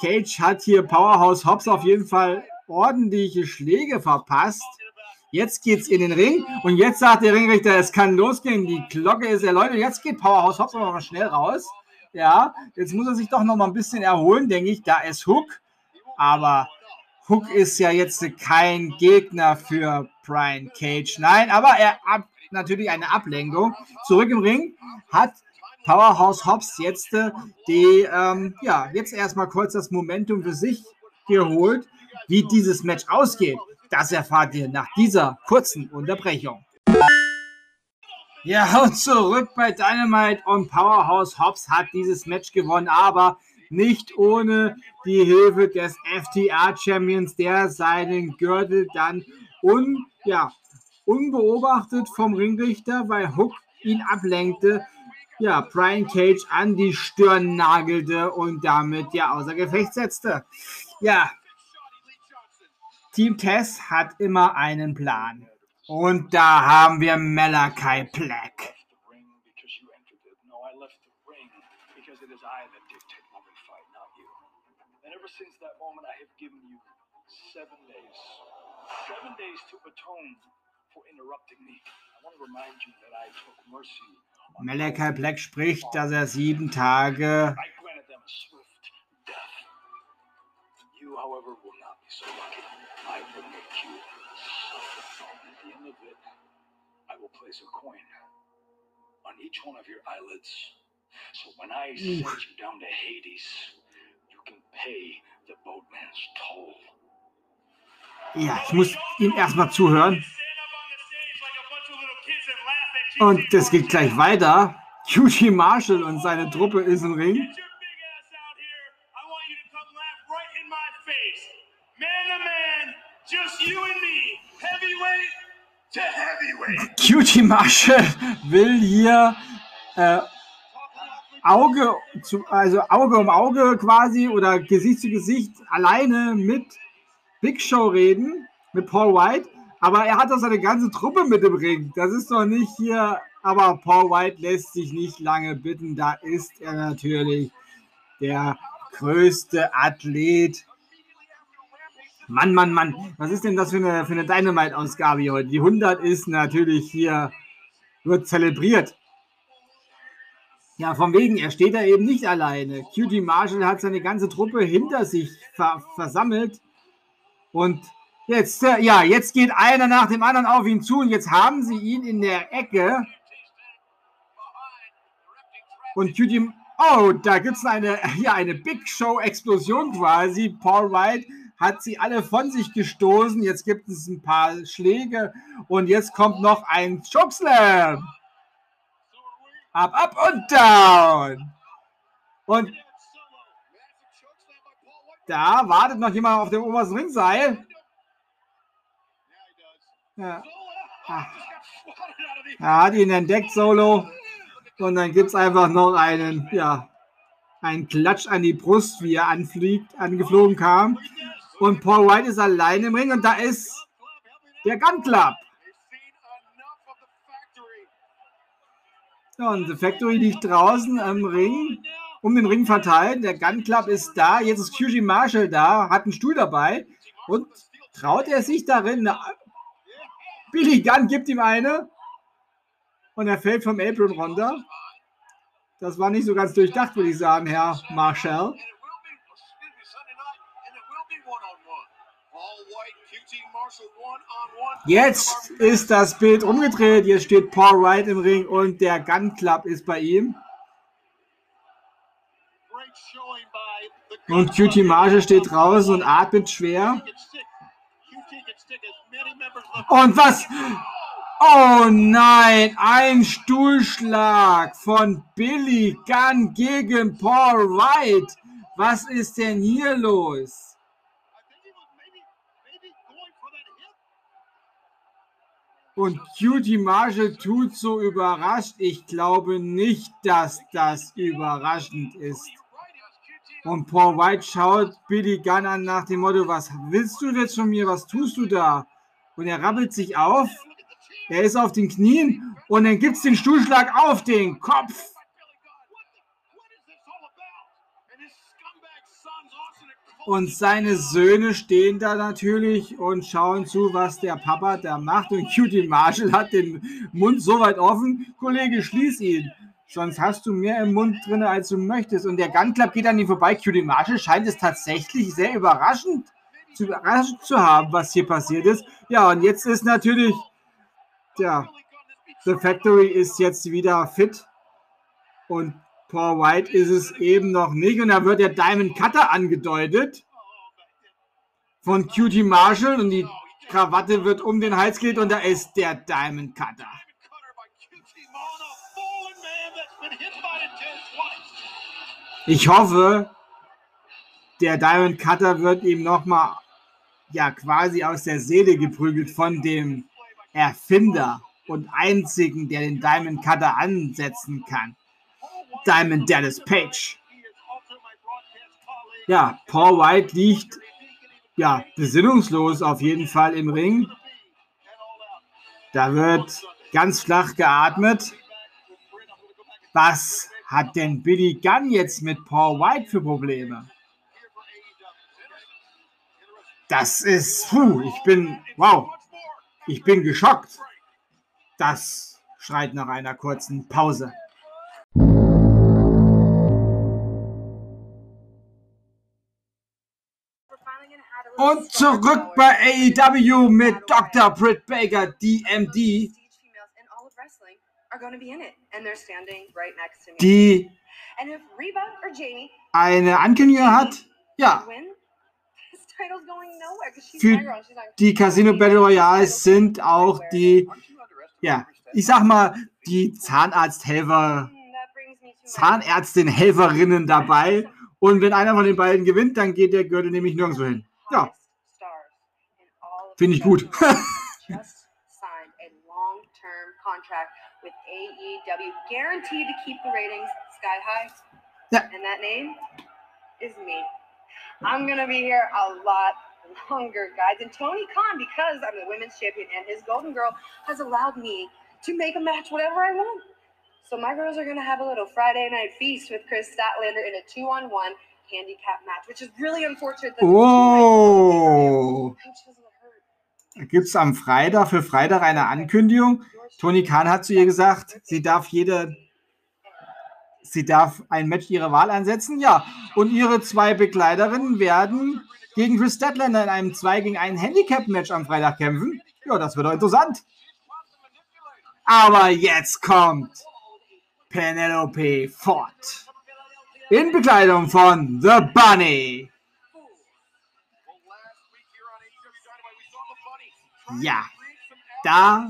Cage hat hier Powerhouse Hobbs auf jeden Fall ordentliche Schläge verpasst. Jetzt geht's in den Ring und jetzt sagt der Ringrichter, es kann losgehen. Die Glocke ist erläutert. Jetzt geht Powerhouse Hobbs aber mal schnell raus. Ja, jetzt muss er sich doch noch mal ein bisschen erholen, denke ich. Da ist Hook, aber Hook ist ja jetzt kein Gegner für Brian Cage. Nein, aber er hat natürlich eine Ablenkung. Zurück im Ring hat Powerhouse Hobbs jetzt äh, die, ähm, ja, jetzt erstmal kurz das Momentum für sich geholt. Wie dieses Match ausgeht, das erfahrt ihr nach dieser kurzen Unterbrechung. Ja, und zurück bei Dynamite und Powerhouse Hobbs hat dieses Match gewonnen, aber nicht ohne die Hilfe des FTR-Champions, der seinen Gürtel dann un, ja, unbeobachtet vom Ringrichter, weil Hook ihn ablenkte, ja, Brian Cage an die Stirn nagelte und damit ja außer Gefecht setzte. Ja, Team Tess hat immer einen Plan. Und da haben wir Malachi Black. since that moment, I have given you seven days. Seven days to atone for interrupting me. I want to remind you that I took mercy. Malachi Black spricht, dass er sieben Tage. You, however, will not be so lucky. I will make you suffer. At the end of it, I will place a coin on each one of your eyelids. So when I send you down to Hades, Ja, ich muss ihm erstmal zuhören. Und es geht gleich weiter. QT Marshall und seine Truppe ist im Ring. QT Marshall will hier äh, Auge zu, also Auge um Auge quasi oder Gesicht zu Gesicht alleine mit Big Show reden, mit Paul White. Aber er hat doch seine ganze Truppe mit im Ring. Das ist doch nicht hier. Aber Paul White lässt sich nicht lange bitten. Da ist er natürlich der größte Athlet. Mann, Mann, Mann. Was ist denn das für eine, für eine Dynamite-Ausgabe hier heute? Die 100 ist natürlich hier, wird zelebriert. Ja, von wegen, er steht da eben nicht alleine. Cutie Marshall hat seine ganze Truppe hinter sich ver versammelt. Und jetzt, äh, ja, jetzt geht einer nach dem anderen auf ihn zu und jetzt haben sie ihn in der Ecke. Und Cutie, oh, da gibt es eine, ja, eine Big Show-Explosion quasi. Paul White hat sie alle von sich gestoßen. Jetzt gibt es ein paar Schläge und jetzt kommt noch ein Chokeslam. Up, up und down. Und da wartet noch jemand auf dem obersten Ringseil. Ja. Er hat ihn entdeckt, Solo. Und dann gibt es einfach noch einen, ja, einen Klatsch an die Brust, wie er anfliegt, angeflogen kam. Und Paul White ist allein im Ring und da ist der Gun Club. Und The Factory liegt draußen am Ring, um den Ring verteilt. Der Gun Club ist da. Jetzt ist QG Marshall da, hat einen Stuhl dabei. Und traut er sich darin? Billy Gunn gibt ihm eine. Und er fällt vom Apron runter. Das war nicht so ganz durchdacht, würde ich sagen, Herr Marshall. Jetzt ist das Bild umgedreht. Jetzt steht Paul Wright im Ring und der Gun Club ist bei ihm. Und Cutie Marshall steht draußen und atmet schwer. Und was? Oh nein, ein Stuhlschlag von Billy Gunn gegen Paul Wright. Was ist denn hier los? Und Cutie Marshall tut so überrascht. Ich glaube nicht, dass das überraschend ist. Und Paul White schaut Billy Gunn an nach dem Motto, was willst du jetzt von mir? Was tust du da? Und er rappelt sich auf. Er ist auf den Knien und dann gibt es den Stuhlschlag auf den Kopf. Und seine Söhne stehen da natürlich und schauen zu, was der Papa da macht. Und Cutie Marshall hat den Mund so weit offen. Kollege, schließ ihn. Sonst hast du mehr im Mund drin, als du möchtest. Und der Gun Club geht an ihm vorbei. Cutie Marshall scheint es tatsächlich sehr überraschend zu, überraschend zu haben, was hier passiert ist. Ja, und jetzt ist natürlich, ja, The Factory ist jetzt wieder fit. Und Paul White ist es eben noch nicht. Und da wird der Diamond Cutter angedeutet von Cutie Marshall. Und die Krawatte wird um den Hals gelegt und da ist der Diamond Cutter. Ich hoffe, der Diamond Cutter wird ihm nochmal ja quasi aus der Seele geprügelt von dem Erfinder und einzigen, der den Diamond Cutter ansetzen kann. Diamond Dallas Page. Ja, Paul White liegt ja besinnungslos auf jeden Fall im Ring. Da wird ganz flach geatmet. Was hat denn Billy Gunn jetzt mit Paul White für Probleme? Das ist, puh, ich bin, wow, ich bin geschockt. Das schreit nach einer kurzen Pause. Und zurück bei AEW mit Dr. Britt Baker, DMD die eine Ankündigung hat, ja, für die Casino Battle Royale sind auch die, ja, ich sag mal, die Zahnarzthelfer, Zahnärztin-Helferinnen dabei. Und wenn einer von den beiden gewinnt, dann geht der Gürtel nämlich nirgendwo hin. Ja. Finde ich gut. with AEW, guaranteed to keep the ratings sky high. Yeah. And that name is me. I'm gonna be here a lot longer, guys. And Tony Khan, because I'm the women's champion and his Golden Girl, has allowed me to make a match whatever I want. So my girls are gonna have a little Friday night feast with Chris Statlander in a two-on-one handicap match, which is really unfortunate. oh. Gibt es am Freitag für Freitag eine Ankündigung? Tony Khan hat zu ihr gesagt, sie darf jede, sie darf ein Match ihrer Wahl ansetzen. Ja, und ihre zwei Begleiterinnen werden gegen Chris Statlander in einem 2 gegen 1 Handicap-Match am Freitag kämpfen. Ja, das wird doch interessant. Aber jetzt kommt Penelope Ford in Bekleidung von The Bunny. Ja, da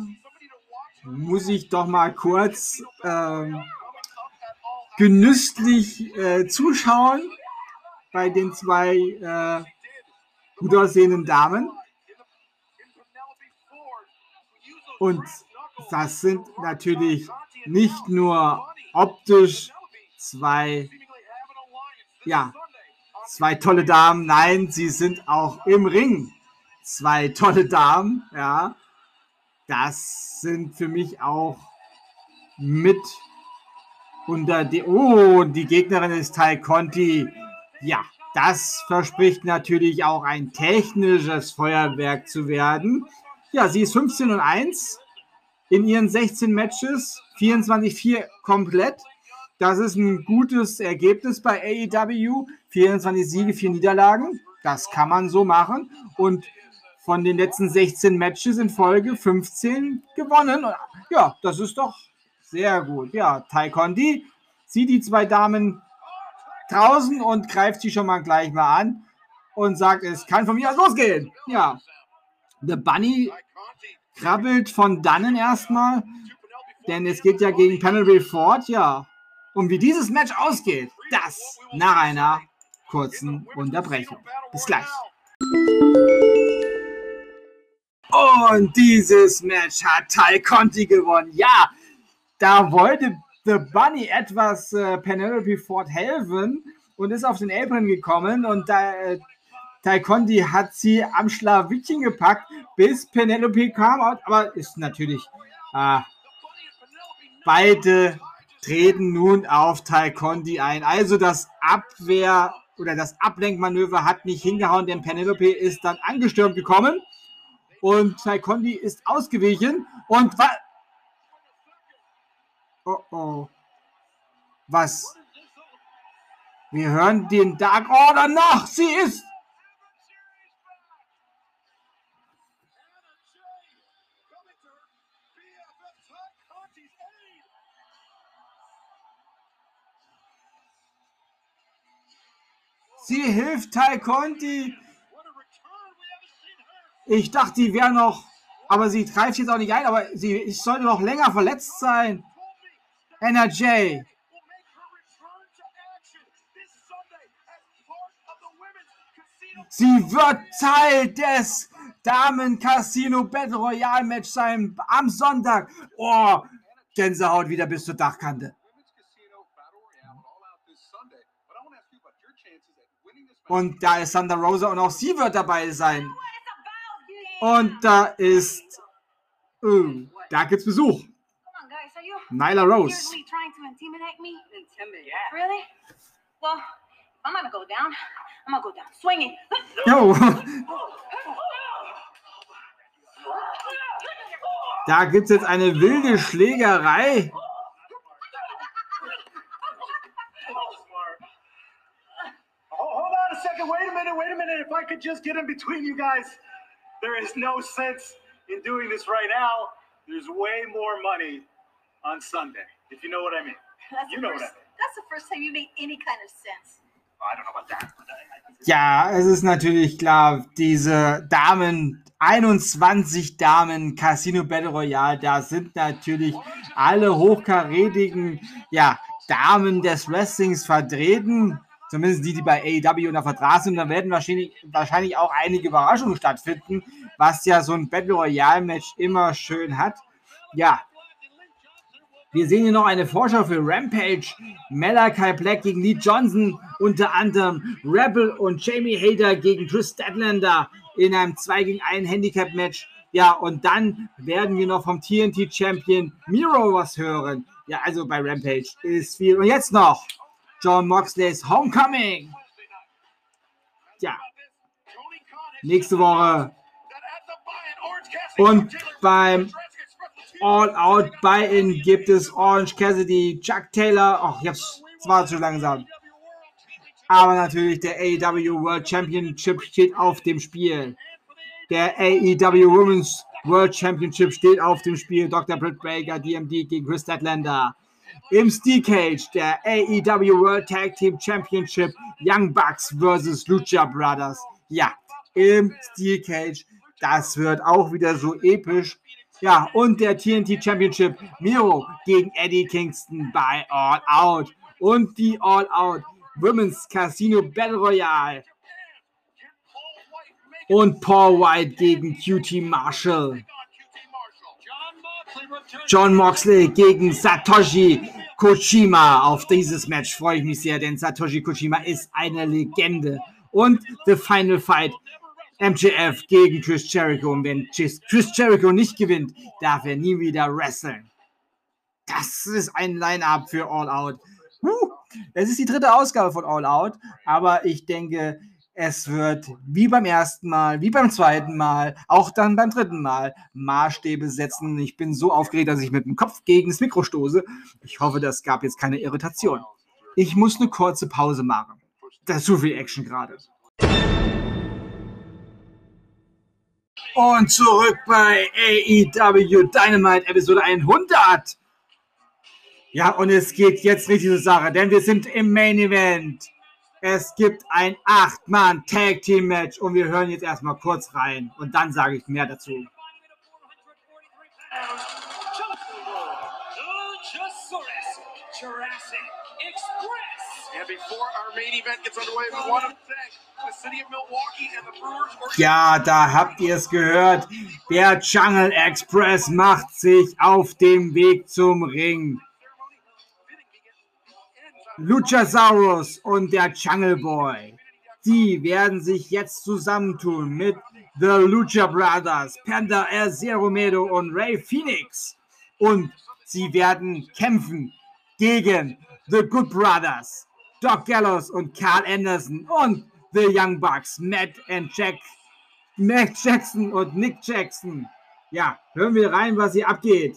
muss ich doch mal kurz äh, genüsslich äh, zuschauen bei den zwei äh, gut aussehenden Damen. Und das sind natürlich nicht nur optisch zwei, ja, zwei tolle Damen, nein, sie sind auch im Ring zwei tolle Damen, ja. Das sind für mich auch mit unter die. Oh, die Gegnerin ist Tai Conti. Ja, das verspricht natürlich auch ein technisches Feuerwerk zu werden. Ja, sie ist 15 und 1 in ihren 16 Matches, 24-4 komplett. Das ist ein gutes Ergebnis bei AEW. 24 Siege, 4 Niederlagen. das kann man so machen. Und von den letzten 16 Matches in Folge 15 gewonnen. Ja, das ist doch sehr gut. Ja, Tai Condi sieht die zwei Damen draußen und greift sie schon mal gleich mal an und sagt, es kann von mir aus losgehen. Ja, The Bunny krabbelt von dannen erstmal, denn es geht ja gegen Penelope Ford, ja. Und wie dieses Match ausgeht, das nach einer kurzen Unterbrechung. Bis gleich. Und dieses Match hat Ty Conti gewonnen. Ja, da wollte The Bunny etwas äh, Penelope Ford helfen und ist auf den Apron gekommen und da äh, Ty Conti hat sie am Schlawittchen gepackt, bis Penelope kam, aber ist natürlich äh, beide treten nun auf Conti ein. Also das Abwehr oder das Ablenkmanöver hat nicht hingehauen, denn Penelope ist dann angestürmt gekommen und Taikondi ist ausgewichen und was? Oh oh. Was? Wir hören den Dark Order noch. Sie ist. Sie hilft Tai Conti ich dachte, die wäre noch, aber sie greift jetzt auch nicht ein, aber sie sollte noch länger verletzt sein. NRJ. Sie wird Teil des Damen Casino Battle Royale Match sein am Sonntag. Oh, Gänsehaut wieder bis zur Dachkante. Und da ist Sandra Rosa und auch sie wird dabei sein. Und da ist. Uh, da gibt's Besuch. Nyla Rose. Yo. Da gibt's jetzt eine wilde Schlägerei. Hold on a second. Wait a minute. Wait a minute. If I could just get in between you guys. there is no sense in doing this right now. There's way more money on Sunday, if you know what I mean. That's you know first, what I mean. That's the first time you made any kind of sense. I don't know about that. Ja, es ist natürlich klar, diese Damen, 21 Damen Casino Battle Royale, da sind natürlich alle hochkarätigen ja, Damen des Wrestlings vertreten zumindest die, die bei AEW unter Vertrag sind. Da werden wahrscheinlich, wahrscheinlich auch einige Überraschungen stattfinden, was ja so ein Battle Royale Match immer schön hat. Ja. Wir sehen hier noch eine Vorschau für Rampage. Malachi Black gegen Lee Johnson, unter anderem Rebel und Jamie Hader gegen Chris Statlander in einem 2 gegen 1 Handicap-Match. Ja, und dann werden wir noch vom TNT-Champion Miro was hören. Ja, also bei Rampage ist viel. Und jetzt noch John Moxley's Homecoming. Ja. Nächste Woche. Und beim All Out Buy-In gibt es Orange Cassidy, Chuck Taylor. Ach, ich hab's, es war zu langsam. Aber natürlich der AEW World Championship steht auf dem Spiel. Der AEW Women's World Championship steht auf dem Spiel. Dr. Britt Baker, DMD gegen Chris Statlander im Steel Cage der AEW World Tag Team Championship Young Bucks vs. Lucha Brothers. Ja, im Steel Cage. Das wird auch wieder so episch. Ja, und der TNT Championship Miro gegen Eddie Kingston bei All Out. Und die All Out Women's Casino Battle Royale. Und Paul White gegen QT Marshall. John Moxley gegen Satoshi Kojima. Auf dieses Match freue ich mich sehr, denn Satoshi Kojima ist eine Legende. Und The Final Fight MJF gegen Chris Jericho. Und wenn Chris Jericho nicht gewinnt, darf er nie wieder wresteln. Das ist ein Line-Up für All Out. Es ist die dritte Ausgabe von All Out, aber ich denke, es wird wie beim ersten Mal, wie beim zweiten Mal, auch dann beim dritten Mal Maßstäbe setzen. Ich bin so aufgeregt, dass ich mit dem Kopf gegen das Mikro stoße. Ich hoffe, das gab jetzt keine Irritation. Ich muss eine kurze Pause machen. Da ist zu viel Action gerade. Und zurück bei AEW Dynamite Episode 100. Ja, und es geht jetzt richtig zur Sache, denn wir sind im Main Event. Es gibt ein 8-Mann-Tag-Team-Match und wir hören jetzt erstmal kurz rein und dann sage ich mehr dazu. Ja, da habt ihr es gehört. Der Jungle Express macht sich auf dem Weg zum Ring. Luchasaurus und der Jungle Boy. Die werden sich jetzt zusammentun mit The Lucha Brothers, Panda El Zero Medo und Ray Phoenix. Und sie werden kämpfen gegen The Good Brothers, Doc Gallows und Carl Anderson und The Young Bucks, Matt and Jack, Matt Jackson und Nick Jackson. Ja, hören wir rein, was hier abgeht.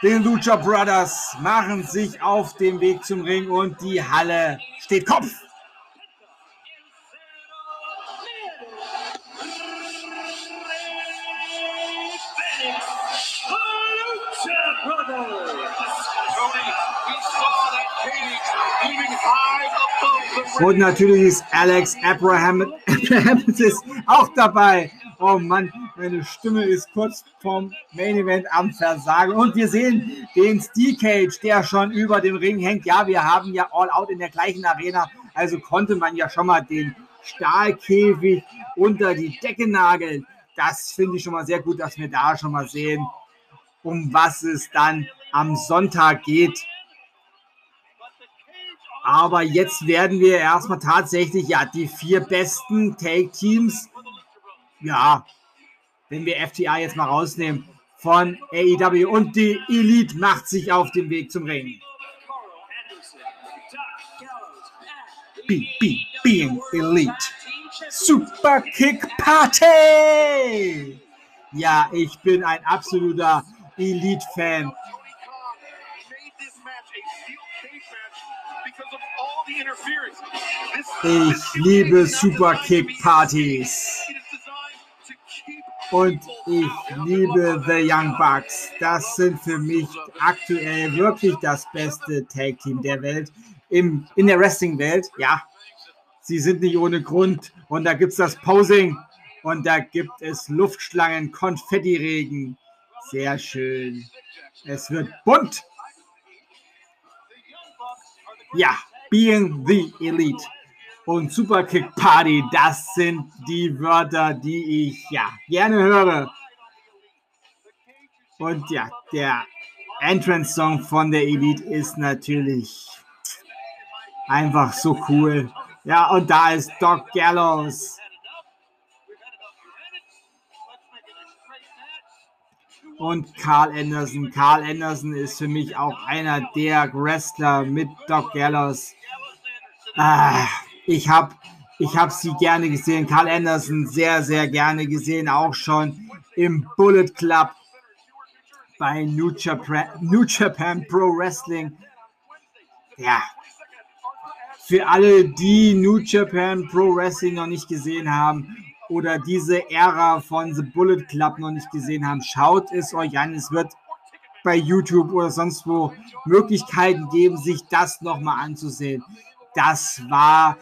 Die Lucha Brothers machen sich auf den Weg zum Ring und die Halle steht Kopf. Und natürlich ist Alex Abraham, Abraham ist auch dabei. Oh Mann, meine Stimme ist kurz vom Main Event am Versagen. Und wir sehen den Steel Cage, der schon über dem Ring hängt. Ja, wir haben ja All Out in der gleichen Arena. Also konnte man ja schon mal den Stahlkäfig unter die Decke nageln. Das finde ich schon mal sehr gut, dass wir da schon mal sehen, um was es dann am Sonntag geht. Aber jetzt werden wir erstmal tatsächlich ja die vier besten Take-Teams, ja, wenn wir FTA jetzt mal rausnehmen, von AEW und die Elite macht sich auf den Weg zum Ring. Be, be, being Elite. Super Kick Party! Ja, ich bin ein absoluter Elite-Fan. Ich liebe Superkick-Partys. Und ich liebe The Young Bucks. Das sind für mich aktuell wirklich das beste Tag-Team der Welt. Im, in der Wrestling-Welt, ja. Sie sind nicht ohne Grund. Und da gibt es das Posing. Und da gibt es Luftschlangen, Konfettiregen. Sehr schön. Es wird bunt. Ja, Being the Elite und Superkick Party, das sind die Wörter, die ich ja gerne höre. Und ja, der Entrance-Song von der Elite ist natürlich einfach so cool. Ja, und da ist Doc Gallows. Und Carl Anderson. Carl Anderson ist für mich auch einer der Wrestler mit Doc Gallows, Ah, ich habe ich hab sie gerne gesehen. Carl Anderson sehr, sehr gerne gesehen. Auch schon im Bullet Club bei New Japan, New Japan Pro Wrestling. Ja. Für alle, die New Japan Pro Wrestling noch nicht gesehen haben oder diese Ära von The Bullet Club noch nicht gesehen haben, schaut es euch an. Es wird bei YouTube oder sonst wo Möglichkeiten geben, sich das nochmal anzusehen das war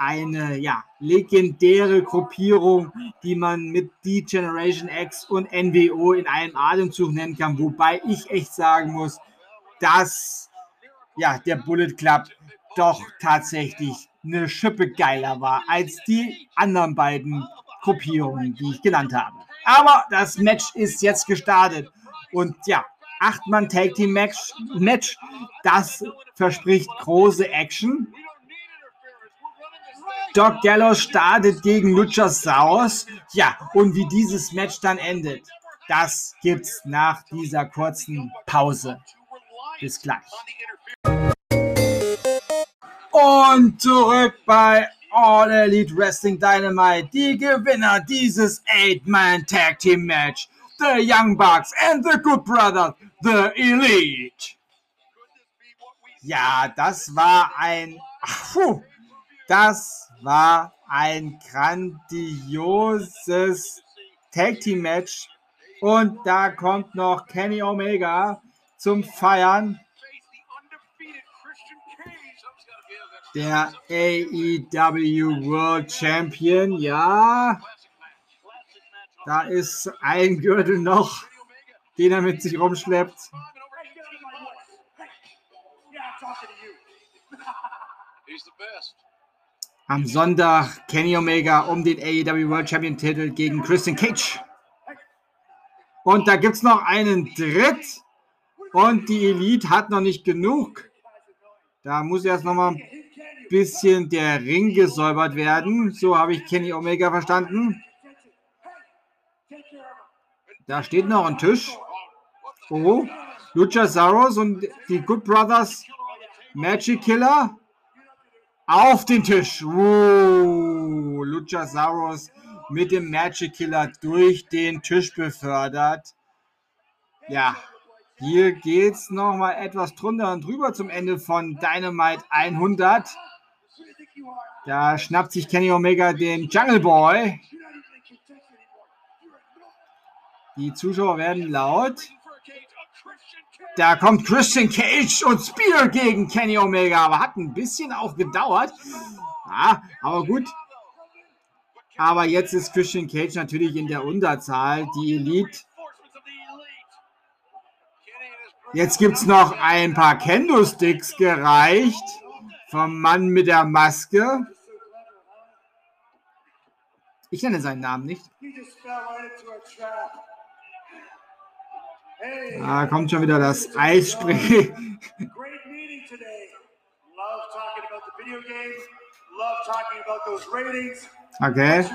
eine ja, legendäre Gruppierung, die man mit D-Generation X und NWO in einem Atemzug nennen kann, wobei ich echt sagen muss, dass ja, der Bullet Club doch tatsächlich eine Schippe geiler war als die anderen beiden Gruppierungen, die ich genannt habe. Aber das Match ist jetzt gestartet. Und ja, acht Mann Tag Team Match, Match, das verspricht große Action Doc Gallows startet gegen Luchasaurus. Ja, und wie dieses Match dann endet, das gibt's nach dieser kurzen Pause. Bis gleich. Und zurück bei All Elite Wrestling Dynamite. Die Gewinner dieses Eight-Man Tag Team Match. The Young Bucks and the Good Brothers. The Elite. Ja, das war ein... Ach, puh, das war ein grandioses Tag Team Match. Und da kommt noch Kenny Omega zum Feiern. Der AEW World Champion, ja. Da ist ein Gürtel noch, den er mit sich rumschleppt. Am Sonntag Kenny Omega um den AEW World Champion Titel gegen Christian Cage. Und da gibt es noch einen Dritt. Und die Elite hat noch nicht genug. Da muss erst noch mal ein bisschen der Ring gesäubert werden. So habe ich Kenny Omega verstanden. Da steht noch ein Tisch. Oh, Luchasaurus und die Good Brothers Magic Killer auf den Tisch. Uh, Luchasaurus mit dem Magic Killer durch den Tisch befördert. Ja, hier geht es nochmal etwas drunter und drüber zum Ende von Dynamite 100. Da schnappt sich Kenny Omega den Jungle Boy. Die Zuschauer werden laut. Da kommt Christian Cage und Spear gegen Kenny Omega, aber hat ein bisschen auch gedauert. Ja, aber gut. Aber jetzt ist Christian Cage natürlich in der Unterzahl. Die Elite. Jetzt gibt es noch ein paar Kendo-Sticks gereicht vom Mann mit der Maske. Ich nenne seinen Namen nicht. Da kommt schon wieder das Eisspray. Okay.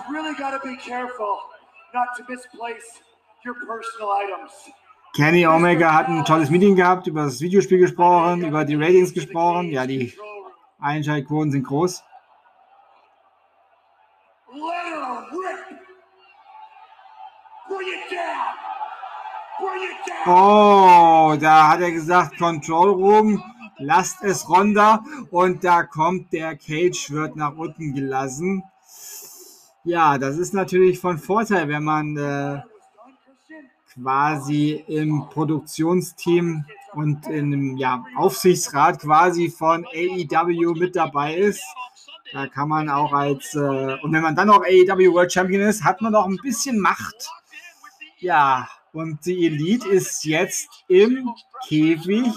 Kenny Omega hat ein tolles Meeting gehabt, über das Videospiel gesprochen, über die Ratings gesprochen. Ja, die Einschaltquoten sind groß. Oh, da hat er gesagt, Control Room, lasst es runter. Und da kommt der Cage, wird nach unten gelassen. Ja, das ist natürlich von Vorteil, wenn man äh, quasi im Produktionsteam und im ja, Aufsichtsrat quasi von AEW mit dabei ist. Da kann man auch als, äh, und wenn man dann auch AEW World Champion ist, hat man auch ein bisschen Macht. Ja, und die Elite ist jetzt im Käfig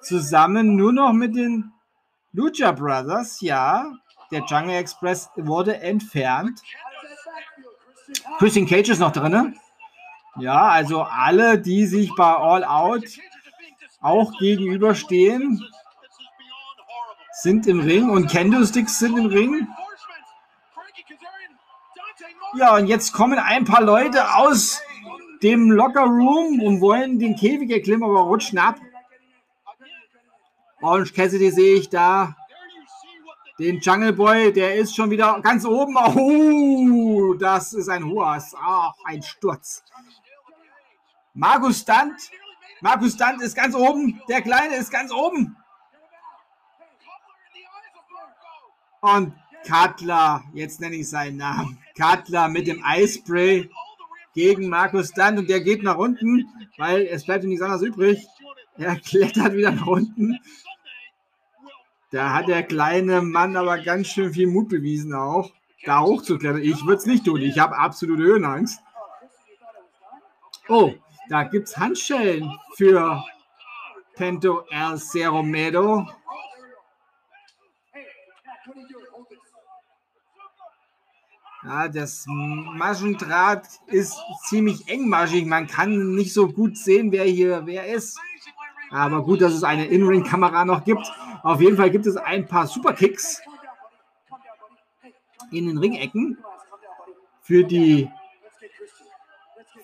zusammen nur noch mit den Lucha Brothers. Ja, der Jungle Express wurde entfernt. Christian Cage ist noch drin. Ja, also alle, die sich bei All Out auch gegenüberstehen, sind im Ring und Kendo-Sticks sind im Ring. Ja, und jetzt kommen ein paar Leute aus dem Locker Room und wollen den Käfig erklimmen, aber rutschen ab. Orange Cassidy sehe ich da. Den Jungle Boy, der ist schon wieder ganz oben. Oh, das ist ein hoher, ach, ein Sturz. Markus Stunt. Markus Stunt ist ganz oben. Der Kleine ist ganz oben. Und Cutler, jetzt nenne ich seinen Namen. Cutler mit dem Eispray gegen Markus Stunt und der geht nach unten, weil es bleibt ihm nichts anderes übrig. Er klettert wieder nach unten. Da hat der kleine Mann aber ganz schön viel Mut bewiesen auch, da hochzuklettern. Ich würde es nicht tun. Ich habe absolute Höhenangst. Oh, da gibt es Handschellen für Pento El Cerromedo. Ja, das Maschendraht ist ziemlich engmaschig. Man kann nicht so gut sehen, wer hier wer ist. Aber gut, dass es eine In-Ring-Kamera noch gibt. Auf jeden Fall gibt es ein paar Superkicks in den Ringecken für die,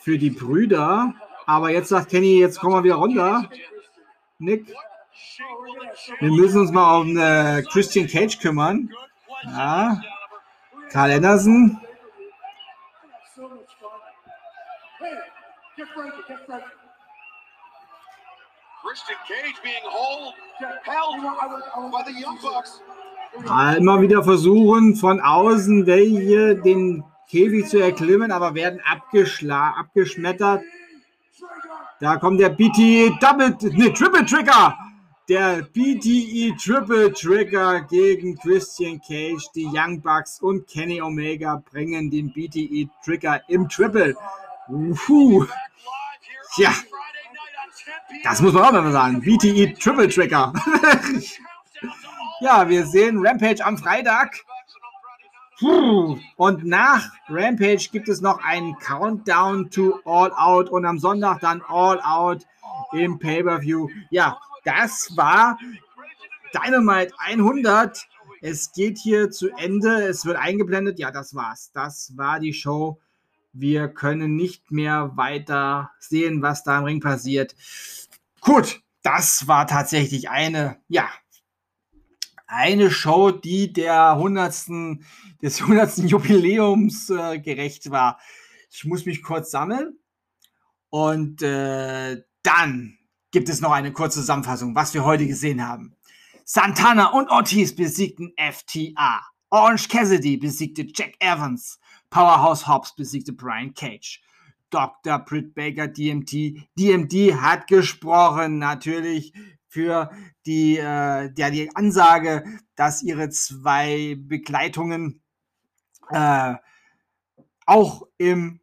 für die Brüder. Aber jetzt sagt Kenny, jetzt kommen wir wieder runter. Nick, wir müssen uns mal um äh, Christian Cage kümmern. Ja. Karl Bucks. Immer wieder versuchen von außen welche den Käfig zu erklimmen, aber werden abgeschmettert. Da kommt der BTE Double, ne, Triple Trigger. Der BTE Triple Trigger gegen Christian Cage. Die Young Bucks und Kenny Omega bringen den BTE Trigger im Triple. Puh. Tja. Das muss man auch mal sagen. BTE Triple Trigger. ja, wir sehen Rampage am Freitag. Und nach Rampage gibt es noch einen Countdown to All Out und am Sonntag dann All Out im Pay-Per-View. Ja, das war Dynamite 100. Es geht hier zu Ende. Es wird eingeblendet. Ja, das war's. Das war die Show. Wir können nicht mehr weiter sehen, was da im Ring passiert. Gut, das war tatsächlich eine, ja, eine Show, die der 100. des 100. Jubiläums äh, gerecht war. Ich muss mich kurz sammeln und äh, dann gibt es noch eine kurze Zusammenfassung, was wir heute gesehen haben. Santana und Ortiz besiegten FTA. Orange Cassidy besiegte Jack Evans. Powerhouse Hobbs besiegte Brian Cage. Dr. Britt Baker, DMT. DMD hat gesprochen, natürlich für die, äh, ja, die Ansage, dass ihre zwei Begleitungen äh, auch im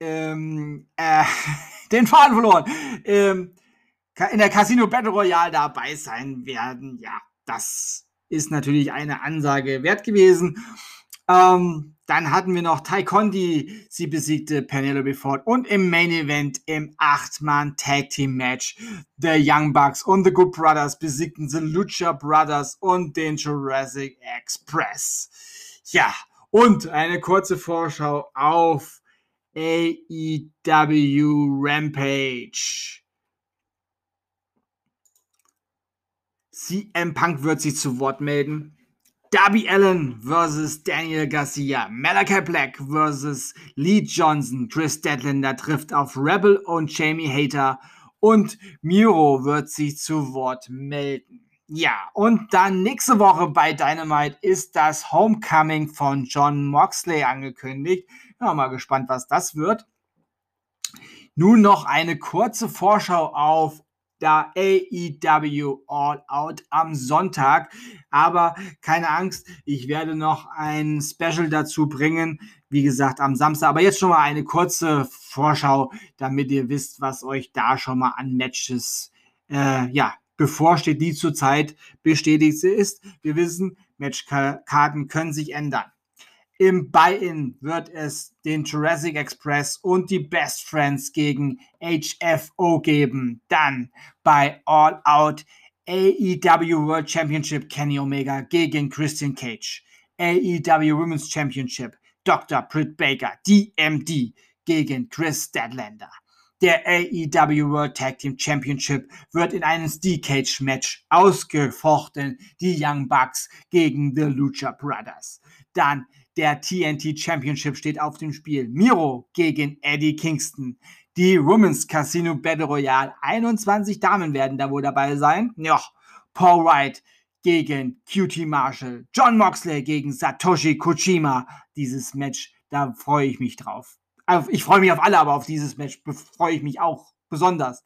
ähm, äh, den Faden verloren. Ähm, in der Casino Battle Royale dabei sein werden. Ja, das ist natürlich eine Ansage wert gewesen. Ähm, dann hatten wir noch Ty Condi, sie besiegte Penelope Ford und im Main Event im 8-Mann Tag Team Match The Young Bucks und The Good Brothers besiegten The Lucha Brothers und den Jurassic Express. Ja, und eine kurze Vorschau auf AEW Rampage. CM Punk wird sich zu Wort melden. Darby Allen versus Daniel Garcia, Malachi Black versus Lee Johnson, Chris Deadlander trifft auf Rebel und Jamie Hater und Miro wird sich zu Wort melden. Ja, und dann nächste Woche bei Dynamite ist das Homecoming von John Moxley angekündigt. Ja, mal gespannt, was das wird. Nun noch eine kurze Vorschau auf da AEW All Out am Sonntag. Aber keine Angst, ich werde noch ein Special dazu bringen. Wie gesagt, am Samstag. Aber jetzt schon mal eine kurze Vorschau, damit ihr wisst, was euch da schon mal an Matches, äh, ja, bevorsteht, die zurzeit bestätigt ist. Wir wissen, Matchkarten können sich ändern. Im Buy-In wird es den Jurassic Express und die Best Friends gegen HFO geben. Dann bei All Out AEW World Championship Kenny Omega gegen Christian Cage. AEW Women's Championship Dr. Britt Baker, DMD, gegen Chris Deadlander. Der AEW World Tag Team Championship wird in einem Steel Cage Match ausgefochten. Die Young Bucks gegen The Lucha Brothers. Dann der TNT Championship steht auf dem Spiel. Miro gegen Eddie Kingston. Die Women's Casino Battle Royale. 21 Damen werden da wohl dabei sein. Ja, Paul Wright gegen QT Marshall. John Moxley gegen Satoshi Kojima. Dieses Match, da freue ich mich drauf. Ich freue mich auf alle, aber auf dieses Match freue ich mich auch besonders.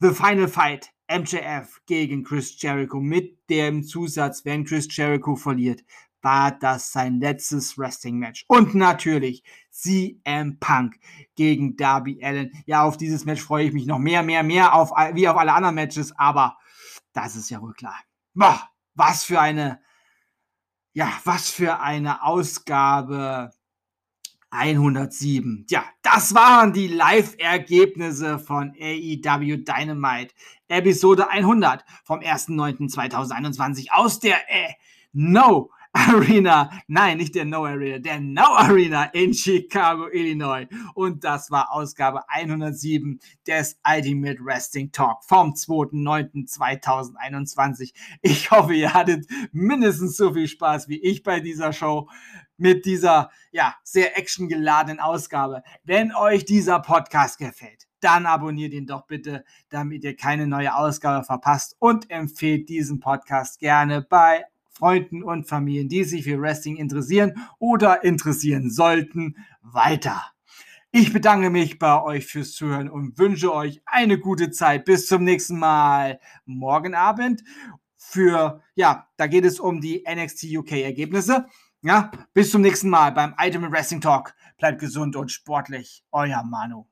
The Final Fight. MJF gegen Chris Jericho mit dem Zusatz, wenn Chris Jericho verliert, war das sein letztes Wrestling-Match. Und natürlich CM Punk gegen Darby Allen. Ja, auf dieses Match freue ich mich noch mehr, mehr, mehr, auf, wie auf alle anderen Matches, aber das ist ja wohl klar. Boah, was für eine, ja, was für eine Ausgabe 107. Ja, das waren die Live-Ergebnisse von AEW Dynamite. Episode 100 vom 1.9.2021 aus der äh, No Arena, nein, nicht der No Arena, der No Arena in Chicago, Illinois. Und das war Ausgabe 107 des Ultimate Wrestling Talk vom 2.9.2021. Ich hoffe, ihr hattet mindestens so viel Spaß wie ich bei dieser Show mit dieser, ja, sehr actiongeladenen Ausgabe. Wenn euch dieser Podcast gefällt, dann abonniert ihn doch bitte, damit ihr keine neue Ausgabe verpasst und empfehlt diesen Podcast gerne bei Freunden und Familien, die sich für Wrestling interessieren oder interessieren sollten, weiter. Ich bedanke mich bei euch fürs Zuhören und wünsche euch eine gute Zeit. Bis zum nächsten Mal morgen Abend. Für, ja, da geht es um die NXT UK Ergebnisse. Ja, bis zum nächsten Mal beim Item Wrestling Talk. Bleibt gesund und sportlich. Euer Manu.